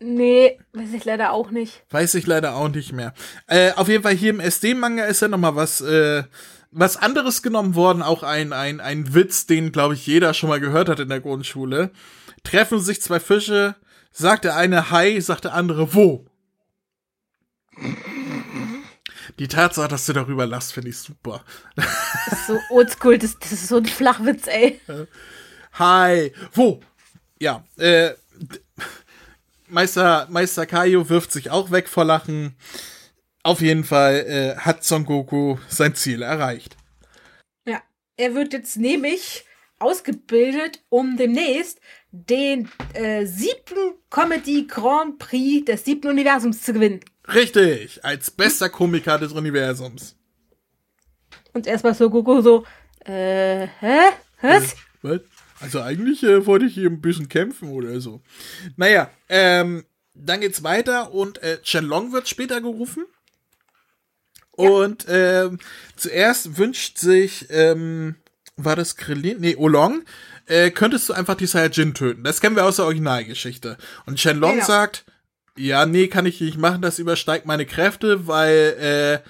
Nee, weiß ich leider auch nicht. Weiß ich leider auch nicht mehr. Äh, auf jeden Fall hier im SD-Manga ist ja noch mal was, äh, was anderes genommen worden. Auch ein, ein, ein Witz, den, glaube ich, jeder schon mal gehört hat in der Grundschule. Treffen sich zwei Fische, sagt der eine Hi, sagt der andere Wo. Die Tatsache, dass du darüber lachst, finde ich super. Das ist so oldschool, das, das ist so ein Flachwitz, ey. Hi, wo? Ja, äh, Meister, Meister Kaio wirft sich auch weg vor Lachen. Auf jeden Fall äh, hat Son Goku sein Ziel erreicht. Ja, er wird jetzt nämlich ausgebildet, um demnächst den äh, siebten Comedy Grand Prix des siebten Universums zu gewinnen. Richtig, als bester Komiker des Universums. Und erstmal so Goku so, äh, hä? Was? Was? Also eigentlich äh, wollte ich hier ein bisschen kämpfen oder so. Naja, ähm, dann geht's weiter und äh, Shenlong wird später gerufen. Und ähm, zuerst wünscht sich, ähm, war das Krillin? Nee, Olong, äh, könntest du einfach die Saiyajin töten. Das kennen wir aus der Originalgeschichte. Und Shenlong Ja. sagt, ja, nee, kann ich nicht machen, das übersteigt meine Kräfte, weil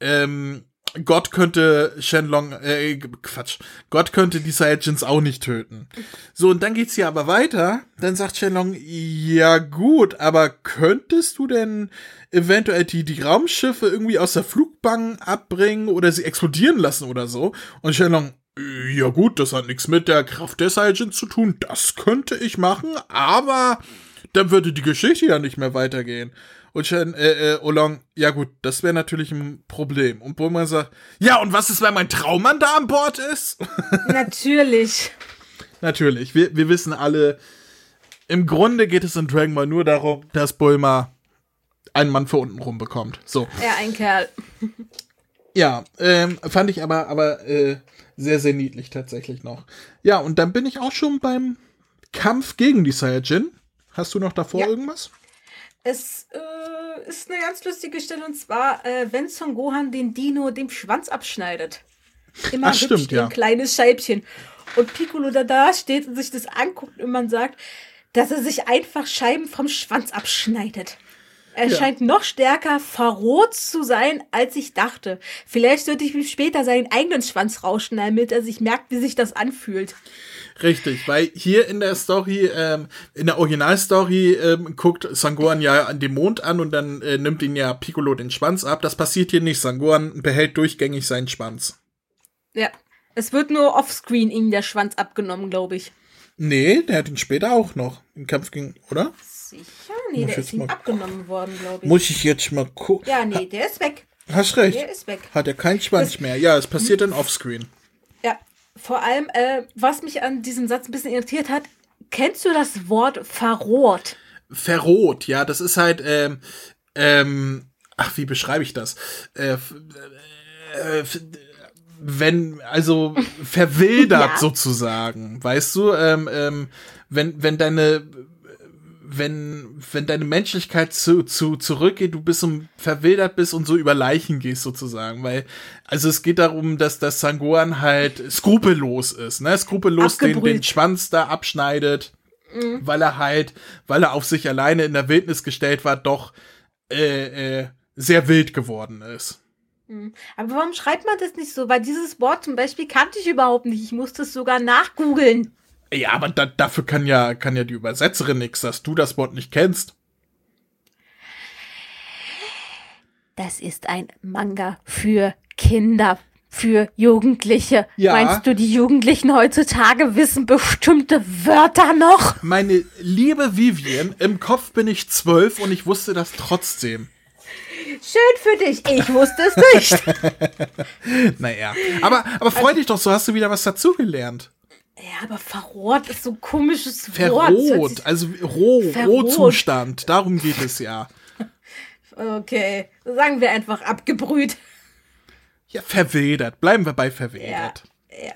äh, ähm, Gott könnte Shenlong, äh, Quatsch, Gott könnte die Saiyajins auch nicht töten. So, und dann geht's hier aber weiter. Dann sagt Shenlong, ja gut, aber könntest du denn eventuell die, die Raumschiffe irgendwie aus der Flugbahn abbringen oder sie explodieren lassen oder so? Und Shenlong, ja gut, das hat nichts mit der Kraft der Saiyajins zu tun. Das könnte ich machen, aber dann würde die Geschichte ja nicht mehr weitergehen. Und Shen, äh, äh, Olong, ja gut, das wäre natürlich ein Problem. Und Bulma sagt, ja, und was ist, wenn mein Traummann da an Bord ist? Natürlich. natürlich, wir, wir wissen alle, im Grunde geht es in Dragon Ball nur darum, dass Bulma einen Mann für unten rum bekommt. So. Er ein Kerl. Ja, ähm, fand ich aber, aber äh, sehr, sehr niedlich tatsächlich noch. Ja, und dann bin ich auch schon beim Kampf gegen die Saiyajin. Hast du noch davor Ja. irgendwas? Es äh, ist eine ganz lustige Stelle und zwar, äh, wenn Son Gohan den Dino dem Schwanz abschneidet. Immer Ach, stimmt, ja. ein kleines Scheibchen. Und Piccolo da da steht und sich das anguckt und man sagt, dass er sich einfach Scheiben vom Schwanz abschneidet. Er Ja. scheint noch stärker verroht zu sein, als ich dachte. Vielleicht sollte ich ihm später seinen eigenen Schwanz rausschneiden, damit er sich merkt, wie sich das anfühlt. Richtig, weil hier in der Story, ähm, in der Originalstory ähm, guckt Sangohan ja an den Mond an und dann äh, nimmt ihn ja Piccolo den Schwanz ab. Das passiert hier nicht. Sangohan behält durchgängig seinen Schwanz. Ja. Es wird nur offscreen ihm der Schwanz abgenommen, glaube ich. Nee, der hat ihn später auch noch im Kampf gegen, oder? Sicher? Nee, Muss der ist ihm abgenommen worden, glaube ich. Muss ich jetzt mal gucken. Ja, nee, der ist weg. Hast recht. Der ist weg. Hat er keinen Schwanz Das- mehr. Ja, es passiert dann offscreen. Vor allem, äh, was mich an diesem Satz ein bisschen irritiert hat, kennst du das Wort verroht? Verrot, ja, das ist halt, ähm, ähm, ach, wie beschreibe ich das? Äh, äh, f- wenn, also verwildert Ja. sozusagen, weißt du, ähm, ähm, wenn, wenn deine, wenn, wenn deine Menschlichkeit zu, zu, zurückgeht, du bist und verwildert bist und so über Leichen gehst sozusagen, weil, also es geht darum, dass das Sangohan halt skrupellos ist, ne, skrupellos den, den. Schwanz da abschneidet, weil er halt, weil er auf sich alleine in der Wildnis gestellt war, doch äh, äh, sehr wild geworden ist. Aber warum schreibt man das nicht so? Weil dieses Wort zum Beispiel kannte ich überhaupt nicht. Ich musste es sogar nachgoogeln. Ja, aber da, dafür kann ja, kann ja die Übersetzerin nichts, dass du das Wort nicht kennst. Das ist ein Manga für Kinder, für Jugendliche. Ja. Meinst du, die Jugendlichen heutzutage wissen bestimmte Wörter noch? Meine liebe Vivian, im Kopf bin ich zwölf und ich wusste das trotzdem. Schön für dich. Ich wusste es nicht. Naja. Aber, aber freu dich doch, so hast du wieder was dazugelernt. Ja, aber verroht ist so ein komisches Wort. Das hört Verrot, also roh, Verrot. Rohzustand, darum geht es ja. Okay, sagen wir einfach abgebrüht. Ja, verwildert. Bleiben wir bei Ja, verwildert. ja.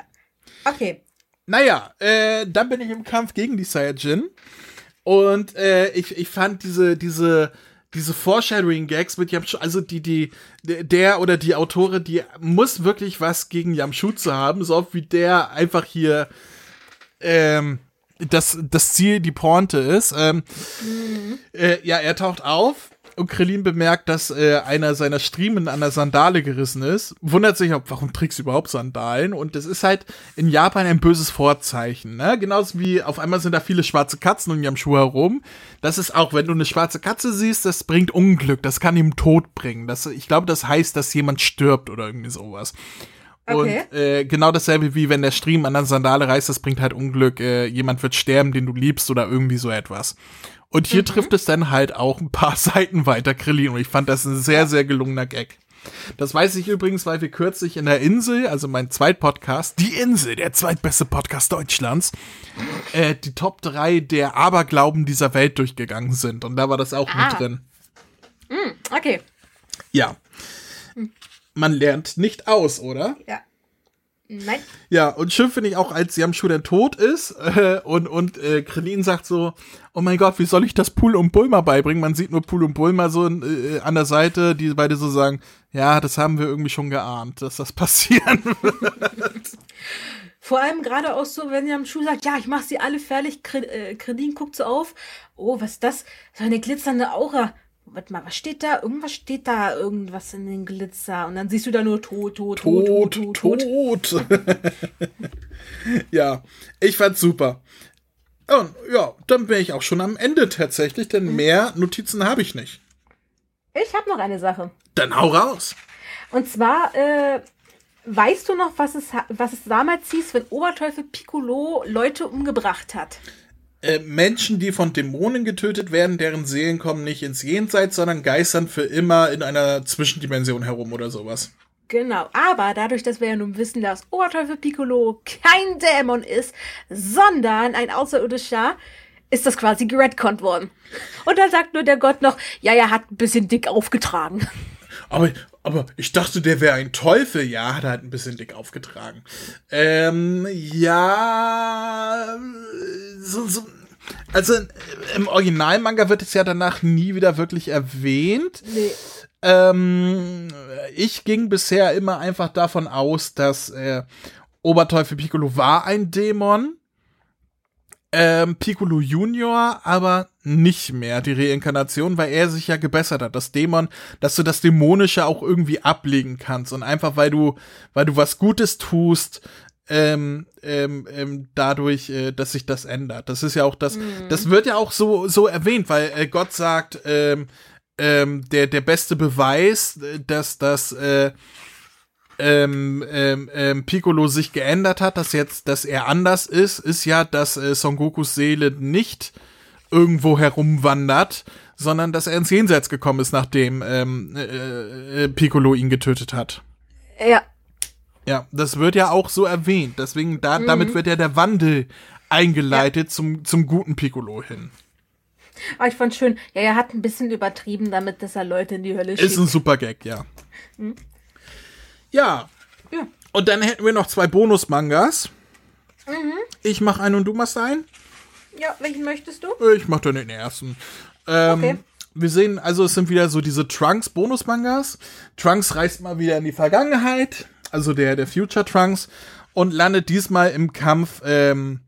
Okay. Naja, äh, dann bin ich im Kampf gegen die Saiyajin. Und äh, ich, ich fand diese, diese, diese Foreshadowing-Gags mit Yamchu, also die, die, der oder die Autorin, die muss wirklich was gegen Yamchu zu haben, so oft wie der einfach hier ähm, das, das Ziel, die Pointe ist. Ähm, äh, ja, er taucht auf und Krillin bemerkt, dass äh, einer seiner Striemen an der Sandale gerissen ist. Wundert sich, ob, warum trägst du überhaupt Sandalen? Und das ist halt in Japan ein böses Vorzeichen. Ne? Genauso wie auf einmal sind da viele schwarze Katzen um Yamshu herum. Das ist auch, wenn du eine schwarze Katze siehst, das bringt Unglück. Das kann ihm Tod bringen. Das, ich glaube, das heißt, dass jemand stirbt oder irgendwie sowas. Okay. Und äh, genau dasselbe wie wenn der Striemen an der Sandale reißt, das bringt halt Unglück. Äh, jemand wird sterben, den du liebst oder irgendwie so etwas. Und hier mhm. trifft es dann halt auch ein paar Seiten weiter Krillin. Und ich fand das ein sehr, sehr gelungener Gag. Das weiß ich übrigens, weil wir kürzlich in der Insel, also mein Zweitpodcast, die Insel, der zweitbeste Podcast Deutschlands, äh, die Top 3 der Aberglauben dieser Welt durchgegangen sind. Und da war das auch ah. mit drin. Mm, okay. Ja. Man lernt nicht aus, oder? Ja. Nein. Ja, und schön finde ich auch, als Yamshu dann tot ist äh, und, und äh, Krillin sagt so, oh mein Gott, wie soll ich das Pool und Bulma beibringen? Man sieht nur Pool und Bulma so äh, an der Seite, die beide so sagen, ja, das haben wir irgendwie schon geahnt, dass das passieren wird. Vor allem gerade auch so, wenn Yamshu sagt, ja, ich mach sie alle fertig, äh, Krillin guckt so auf, oh, was ist das? So eine glitzernde Aura warte mal, was steht da? Irgendwas steht da, irgendwas in den Glitzer. Und dann siehst du da nur tot, tot, tot, tot, tot. tot. ja, ich fand's super. Und ja, dann bin ich auch schon am Ende tatsächlich, denn mhm. mehr Notizen habe ich nicht. Ich habe noch eine Sache. Dann hau raus. Und zwar, äh, weißt du noch, was es, was es damals hieß, wenn Oberteufel Piccolo Leute umgebracht hat? Äh, Menschen, die von Dämonen getötet werden, deren Seelen kommen nicht ins Jenseits, sondern geistern für immer in einer Zwischendimension herum oder sowas. Genau, aber dadurch, dass wir ja nun wissen, dass Oberteufel Piccolo kein Dämon ist, sondern ein Außerirdischer, ist das quasi geredconnt worden. Und dann sagt nur der Gott noch, ja, er hat ein bisschen dick aufgetragen. Aber, aber ich dachte, der wäre ein Teufel. Ja, hat er halt ein bisschen dick aufgetragen. Ähm, ja, so, so, also im Originalmanga wird es ja danach nie wieder wirklich erwähnt. Nee. Ähm, ich ging bisher immer einfach davon aus, dass äh, Oberteufel Piccolo war ein Dämon. Ähm, Piccolo Junior aber nicht mehr, die Reinkarnation, weil er sich ja gebessert hat. Das Dämon, dass du das Dämonische auch irgendwie ablegen kannst und einfach weil du, weil du was Gutes tust, ähm, ähm, ähm, dadurch, äh, dass sich das ändert. Das ist ja auch das, mhm. das wird ja auch so, so erwähnt, weil äh, Gott sagt, ähm, ähm, der, der beste Beweis, äh, dass das, äh, ähm, ähm, ähm, Piccolo sich geändert hat, dass jetzt, dass er anders ist, ist ja, dass äh, Son Gokus Seele nicht irgendwo herumwandert, sondern dass er ins Jenseits gekommen ist, nachdem ähm, äh, äh, Piccolo ihn getötet hat. Ja, ja, das wird ja auch so erwähnt. Deswegen, da, mhm. damit wird ja der Wandel eingeleitet ja. zum, zum guten Piccolo hin. Aber ich fand schön, ja, er hat ein bisschen übertrieben damit, dass er Leute in die Hölle schickt. Ist ein super Gag, ja. Mhm. Ja. ja. Und dann hätten wir noch zwei Bonus-Mangas. Mhm. Ich mach einen und du machst einen. Ja, welchen möchtest du? Ich mach dann den ersten. Ähm, okay. Wir sehen, also es sind wieder so diese Trunks-Bonus-Mangas. Trunks reist mal wieder in die Vergangenheit also der, der Future Trunks, und landet diesmal im Kampf ähm,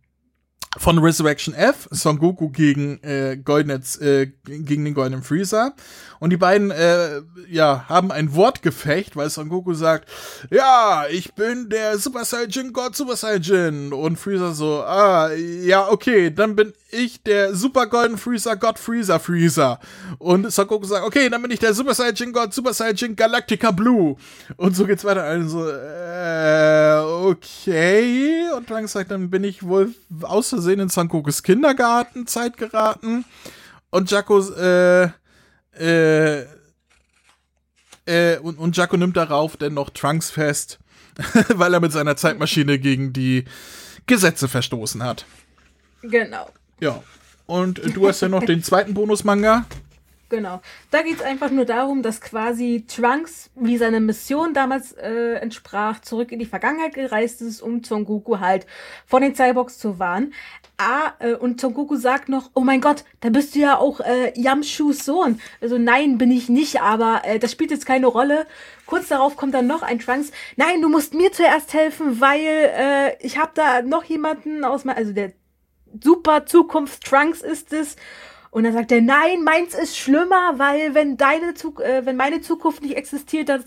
von Resurrection F, Son Goku gegen äh, Goldenets, äh, gegen den goldenen Freezer. Und die beiden, äh, ja, haben ein Wortgefecht, weil Son Goku sagt, ja, ich bin der Super Saiyan Gott Super Saiyan. Und Freezer so, ah, ja, okay, dann bin ich der Super Golden Freezer Gott Freezer Freezer. Und Son Goku sagt, okay, dann bin ich der Super Saiyan Gott Super Saiyan Galactica Blue. Und so geht's weiter. Also, äh, okay. Und dann sagt, dann bin ich wohl aus Versehen in Son Gokus Kindergartenzeit geraten. Und Jaco, äh, äh, äh, und, und Jaco nimmt darauf dann noch Trunks fest, weil er mit seiner Zeitmaschine gegen die Gesetze verstoßen hat. Genau. Ja. Und du hast ja noch den zweiten Bonus-Manga. Genau. Da geht es einfach nur darum, dass quasi Trunks, wie seine Mission damals äh, entsprach, zurück in die Vergangenheit gereist ist, um Son Goku halt von den Cyborgs zu warnen. Ah, äh, und Son Goku sagt noch, oh mein Gott, da bist du ja auch äh, Yamshus Sohn. Also nein, bin ich nicht, aber äh, das spielt jetzt keine Rolle. Kurz darauf kommt dann noch ein Trunks. Nein, du musst mir zuerst helfen, weil äh, ich habe da noch jemanden aus meinem, also der super Zukunft Trunks ist es. Und dann sagt er, nein, meins ist schlimmer, weil wenn deine Zuk äh, wenn meine Zukunft nicht existiert, dann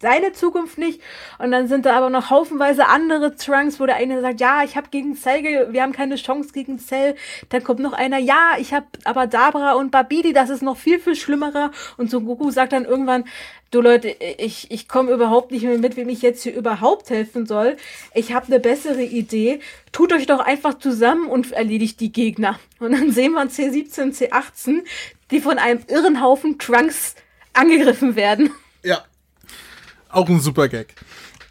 deine Zukunft nicht. Und dann sind da aber noch haufenweise andere Trunks, wo der eine sagt, ja, ich habe gegen Cell, wir haben keine Chance gegen Cell. Dann kommt noch einer, ja, ich habe aber Dabra und Babidi, das ist noch viel viel schlimmerer. Und so Goku sagt dann irgendwann, du Leute, ich, ich komme überhaupt nicht mehr mit, wem ich jetzt hier überhaupt helfen soll. Ich habe eine bessere Idee. Tut euch doch einfach zusammen und erledigt die Gegner. Und dann sehen wir C17, C18, die von einem irren Haufen Trunks angegriffen werden. Ja. Auch ein super Gag.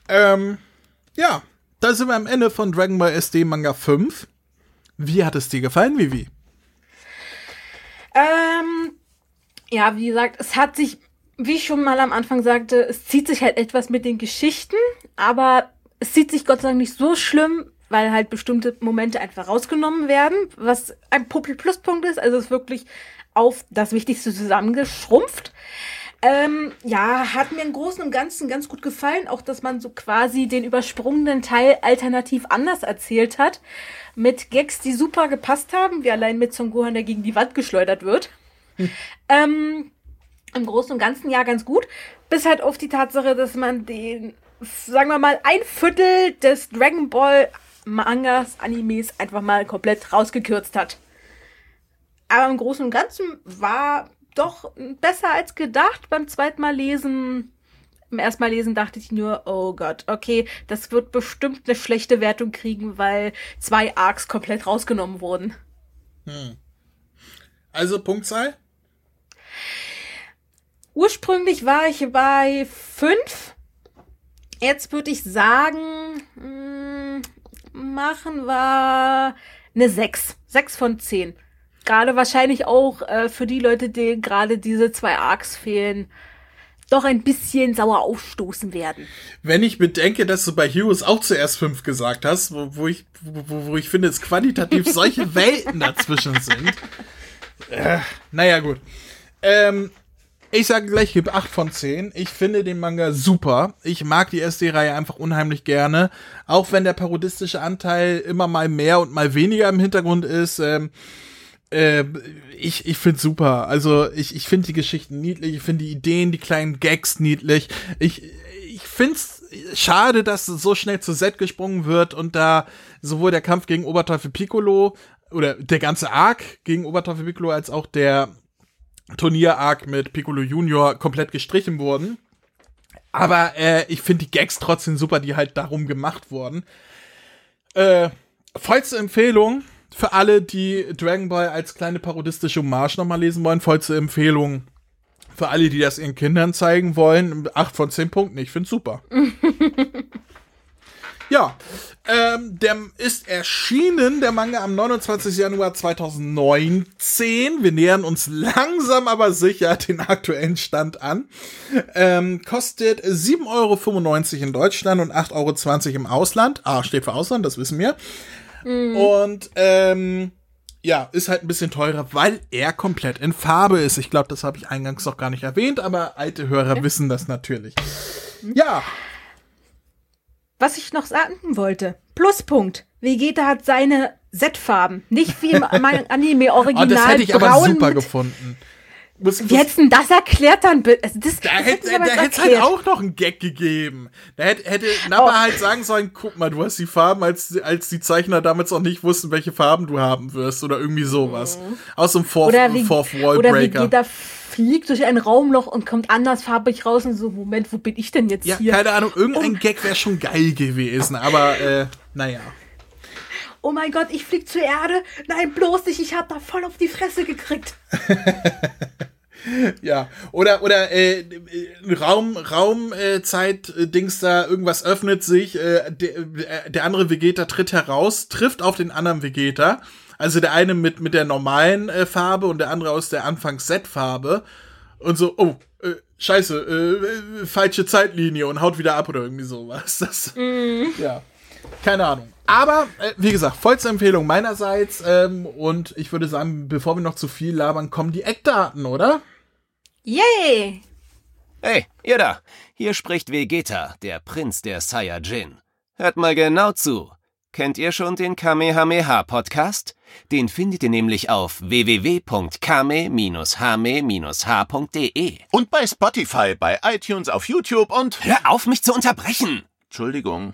Ähm, ja, da sind wir am Ende von Dragon Ball SD Manga 5. Wie hat es dir gefallen, Vivi? Ähm, ja, wie gesagt, es hat sich, wie ich schon mal am Anfang sagte, es zieht sich halt etwas mit den Geschichten, aber es zieht sich Gott sei Dank nicht so schlimm, weil halt bestimmte Momente einfach rausgenommen werden, was ein Puppel-Pluspunkt ist. Also es ist wirklich auf das Wichtigste zusammengeschrumpft. Ähm, ja, hat mir im Großen und Ganzen ganz gut gefallen, auch dass man so quasi den übersprungenen Teil alternativ anders erzählt hat. Mit Gags, die super gepasst haben, wie allein mit Son Gohan, der gegen die Wand geschleudert wird. Hm. Ähm, Im Großen und Ganzen ja ganz gut. Bis halt auf die Tatsache, dass man den, sagen wir mal, ein Viertel des Dragon Ball Mangas, Animes einfach mal komplett rausgekürzt hat. Aber im Großen und Ganzen war doch besser als gedacht beim zweiten Mal lesen. Im ersten Mal lesen dachte ich nur, oh Gott, okay, das wird bestimmt eine schlechte Wertung kriegen, weil zwei Arcs komplett rausgenommen wurden. Hm. Also Punktzahl? Ursprünglich war ich bei fünf. Jetzt würde ich sagen, mh, hm, machen wir eine sechs. Sechs von zehn gerade wahrscheinlich auch äh, für die Leute, denen gerade diese zwei Arcs fehlen, doch ein bisschen sauer aufstoßen werden. Wenn ich bedenke, dass du bei Heroes auch zuerst fünf gesagt hast, wo, wo ich, wo, wo ich finde, es qualitativ solche Welten dazwischen sind. Äh, naja, gut. Ähm, ich sage gleich, ich gebe 8 von 10. Ich finde den Manga super. Ich mag die SD-Reihe einfach unheimlich gerne. Auch wenn der parodistische Anteil immer mal mehr und mal weniger im Hintergrund ist. Ähm, äh, ich, ich find's super. Also ich, ich finde die Geschichten niedlich, ich finde die Ideen, die kleinen Gags niedlich. Ich, ich find's schade, dass so schnell zu Z gesprungen wird und da sowohl der Kampf gegen Oberteufel Piccolo oder der ganze Arc gegen Oberteufel Piccolo als auch der Turnier-Arc mit Piccolo Junior komplett gestrichen wurden. Aber äh, ich finde die Gags trotzdem super, die halt darum gemacht wurden. Äh, vollste Empfehlung für alle, die Dragon Ball als kleine parodistische Hommage nochmal lesen wollen, vollste Empfehlung. Für alle, die das ihren Kindern zeigen wollen, 8 von 10 Punkten. Ich find's super. ja, ähm, der ist erschienen, der Manga, am 29. Januar 2019. Wir nähern uns langsam aber sicher den aktuellen Stand an. Ähm, kostet 7,95 Euro in Deutschland und 8,20 Euro im Ausland. A steht für Ausland, das wissen wir. Mhm. Und ähm, ja, ist halt ein bisschen teurer, weil er komplett in Farbe ist. Ich glaube, das habe ich eingangs noch gar nicht erwähnt, aber alte Hörer wissen das natürlich. Ja. Was ich noch sagen wollte, Pluspunkt. Vegeta hat seine Z-Farben. Nicht wie im Anime-Original. oh, das hätte ich aber super gefunden. Muss, Wie hättest du das erklärt dann? Also das, da hätte da hätte halt auch noch einen Gag gegeben. Da hätte, hätte Nappa oh. halt sagen sollen, guck mal, du hast die Farben, als, als die Zeichner damals noch nicht wussten, welche Farben du haben wirst oder irgendwie sowas. Mhm. Aus dem Fourth, oder wie, Fourth Wall Breaker. Oder wie geht da fliegt durch ein Raumloch und kommt andersfarbig raus und so, Moment, wo bin ich denn jetzt ja, hier? Ja, keine Ahnung, irgendein oh. Gag wäre schon geil gewesen, aber äh, naja oh mein Gott, ich flieg zur Erde. Nein, bloß nicht, ich hab da voll auf die Fresse gekriegt. ja, oder oder äh, Raum Raumzeit äh, Dings da irgendwas öffnet sich, äh, der, äh, der andere Vegeta tritt heraus, trifft auf den anderen Vegeta. Also der eine mit mit der normalen äh, Farbe und der andere aus der Anfangs Z Farbe und so oh äh, Scheiße, äh, falsche Zeitlinie und haut wieder ab oder irgendwie sowas. Das, mm. Ja, keine Ahnung. Aber, äh, wie gesagt, vollste Empfehlung meinerseits. Ähm, und ich würde sagen, bevor wir noch zu viel labern, kommen die Eckdaten, oder? Yay! Hey, ihr da! Hier spricht Vegeta, der Prinz der Saiyajin. Hört mal genau zu. Kennt ihr schon den Kamehameha-Podcast? Den findet ihr nämlich auf www.kame-hame-h.de. Und bei Spotify, bei iTunes, auf YouTube und... Hör auf, mich zu unterbrechen! Entschuldigung.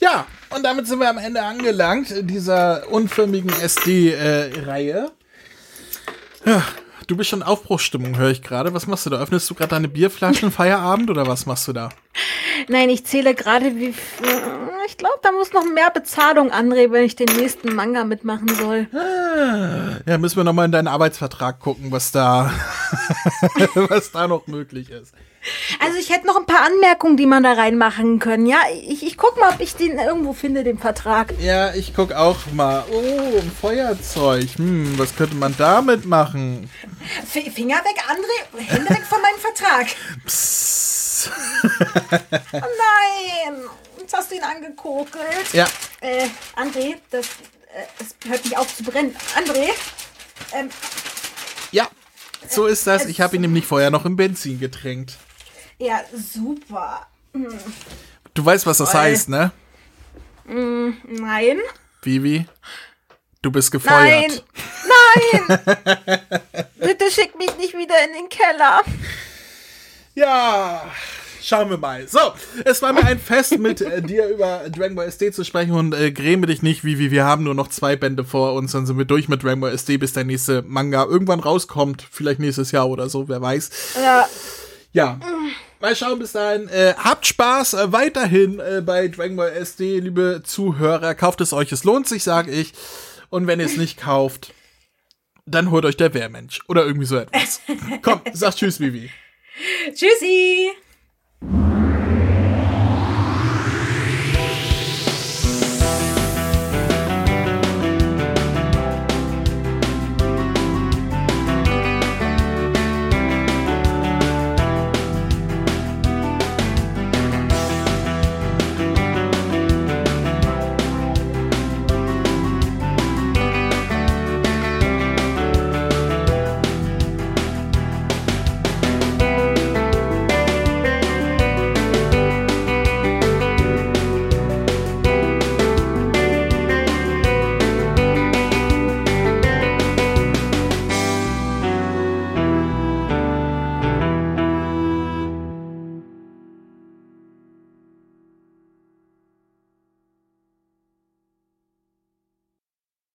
Ja, und damit sind wir am Ende angelangt dieser unförmigen SD-Reihe. ja, du bist schon in Aufbruchsstimmung, höre ich gerade. Was machst du da? Öffnest du gerade deine Bierflaschen Feierabend oder was machst du da? Nein, ich zähle gerade wie. Ich glaube, da muss noch mehr Bezahlung anreden, wenn ich den nächsten Manga mitmachen soll. Ah, ja, müssen wir noch mal in deinen Arbeitsvertrag gucken, was da, was da noch möglich ist. Also ich hätte noch ein paar Anmerkungen, die man da reinmachen können. Ja, ich, ich guck mal, ob ich den irgendwo finde, den Vertrag. Ja, ich guck auch mal. Oh, ein Feuerzeug. Hm, was könnte man damit machen? F Finger weg, André. Hände weg von meinem Vertrag. Psst. Oh nein. Jetzt hast du ihn angekokelt. Ja. Äh, André, das, äh, es hört nicht auf zu brennen. André, ähm, Ja, so ist das. Ich habe ihn nämlich vorher noch im Benzin getränkt. ja, super. Du weißt, was das Toll. heißt, ne? Nein. Vivi? Du bist gefeuert. Nein. Nein. Bitte schick mich nicht wieder in den Keller. Ja, schauen wir mal. So, es war mir ein Fest, mit äh, dir über Dragon Ball SD zu sprechen und äh, gräme dich nicht, wie wir haben nur noch zwei Bände vor uns, dann sind wir durch mit Dragon Ball SD, bis der nächste Manga irgendwann rauskommt, vielleicht nächstes Jahr oder so, wer weiß. Ja. Ja. Mal schauen bis dahin. Äh, habt Spaß äh, weiterhin äh, bei Dragon Ball SD, liebe Zuhörer. Kauft es euch, es lohnt sich, sag ich. Und wenn ihr es nicht kauft, dann holt euch der Wehrmensch. Oder irgendwie so etwas. Komm, sag Tschüss, Vivi. Tschüssi!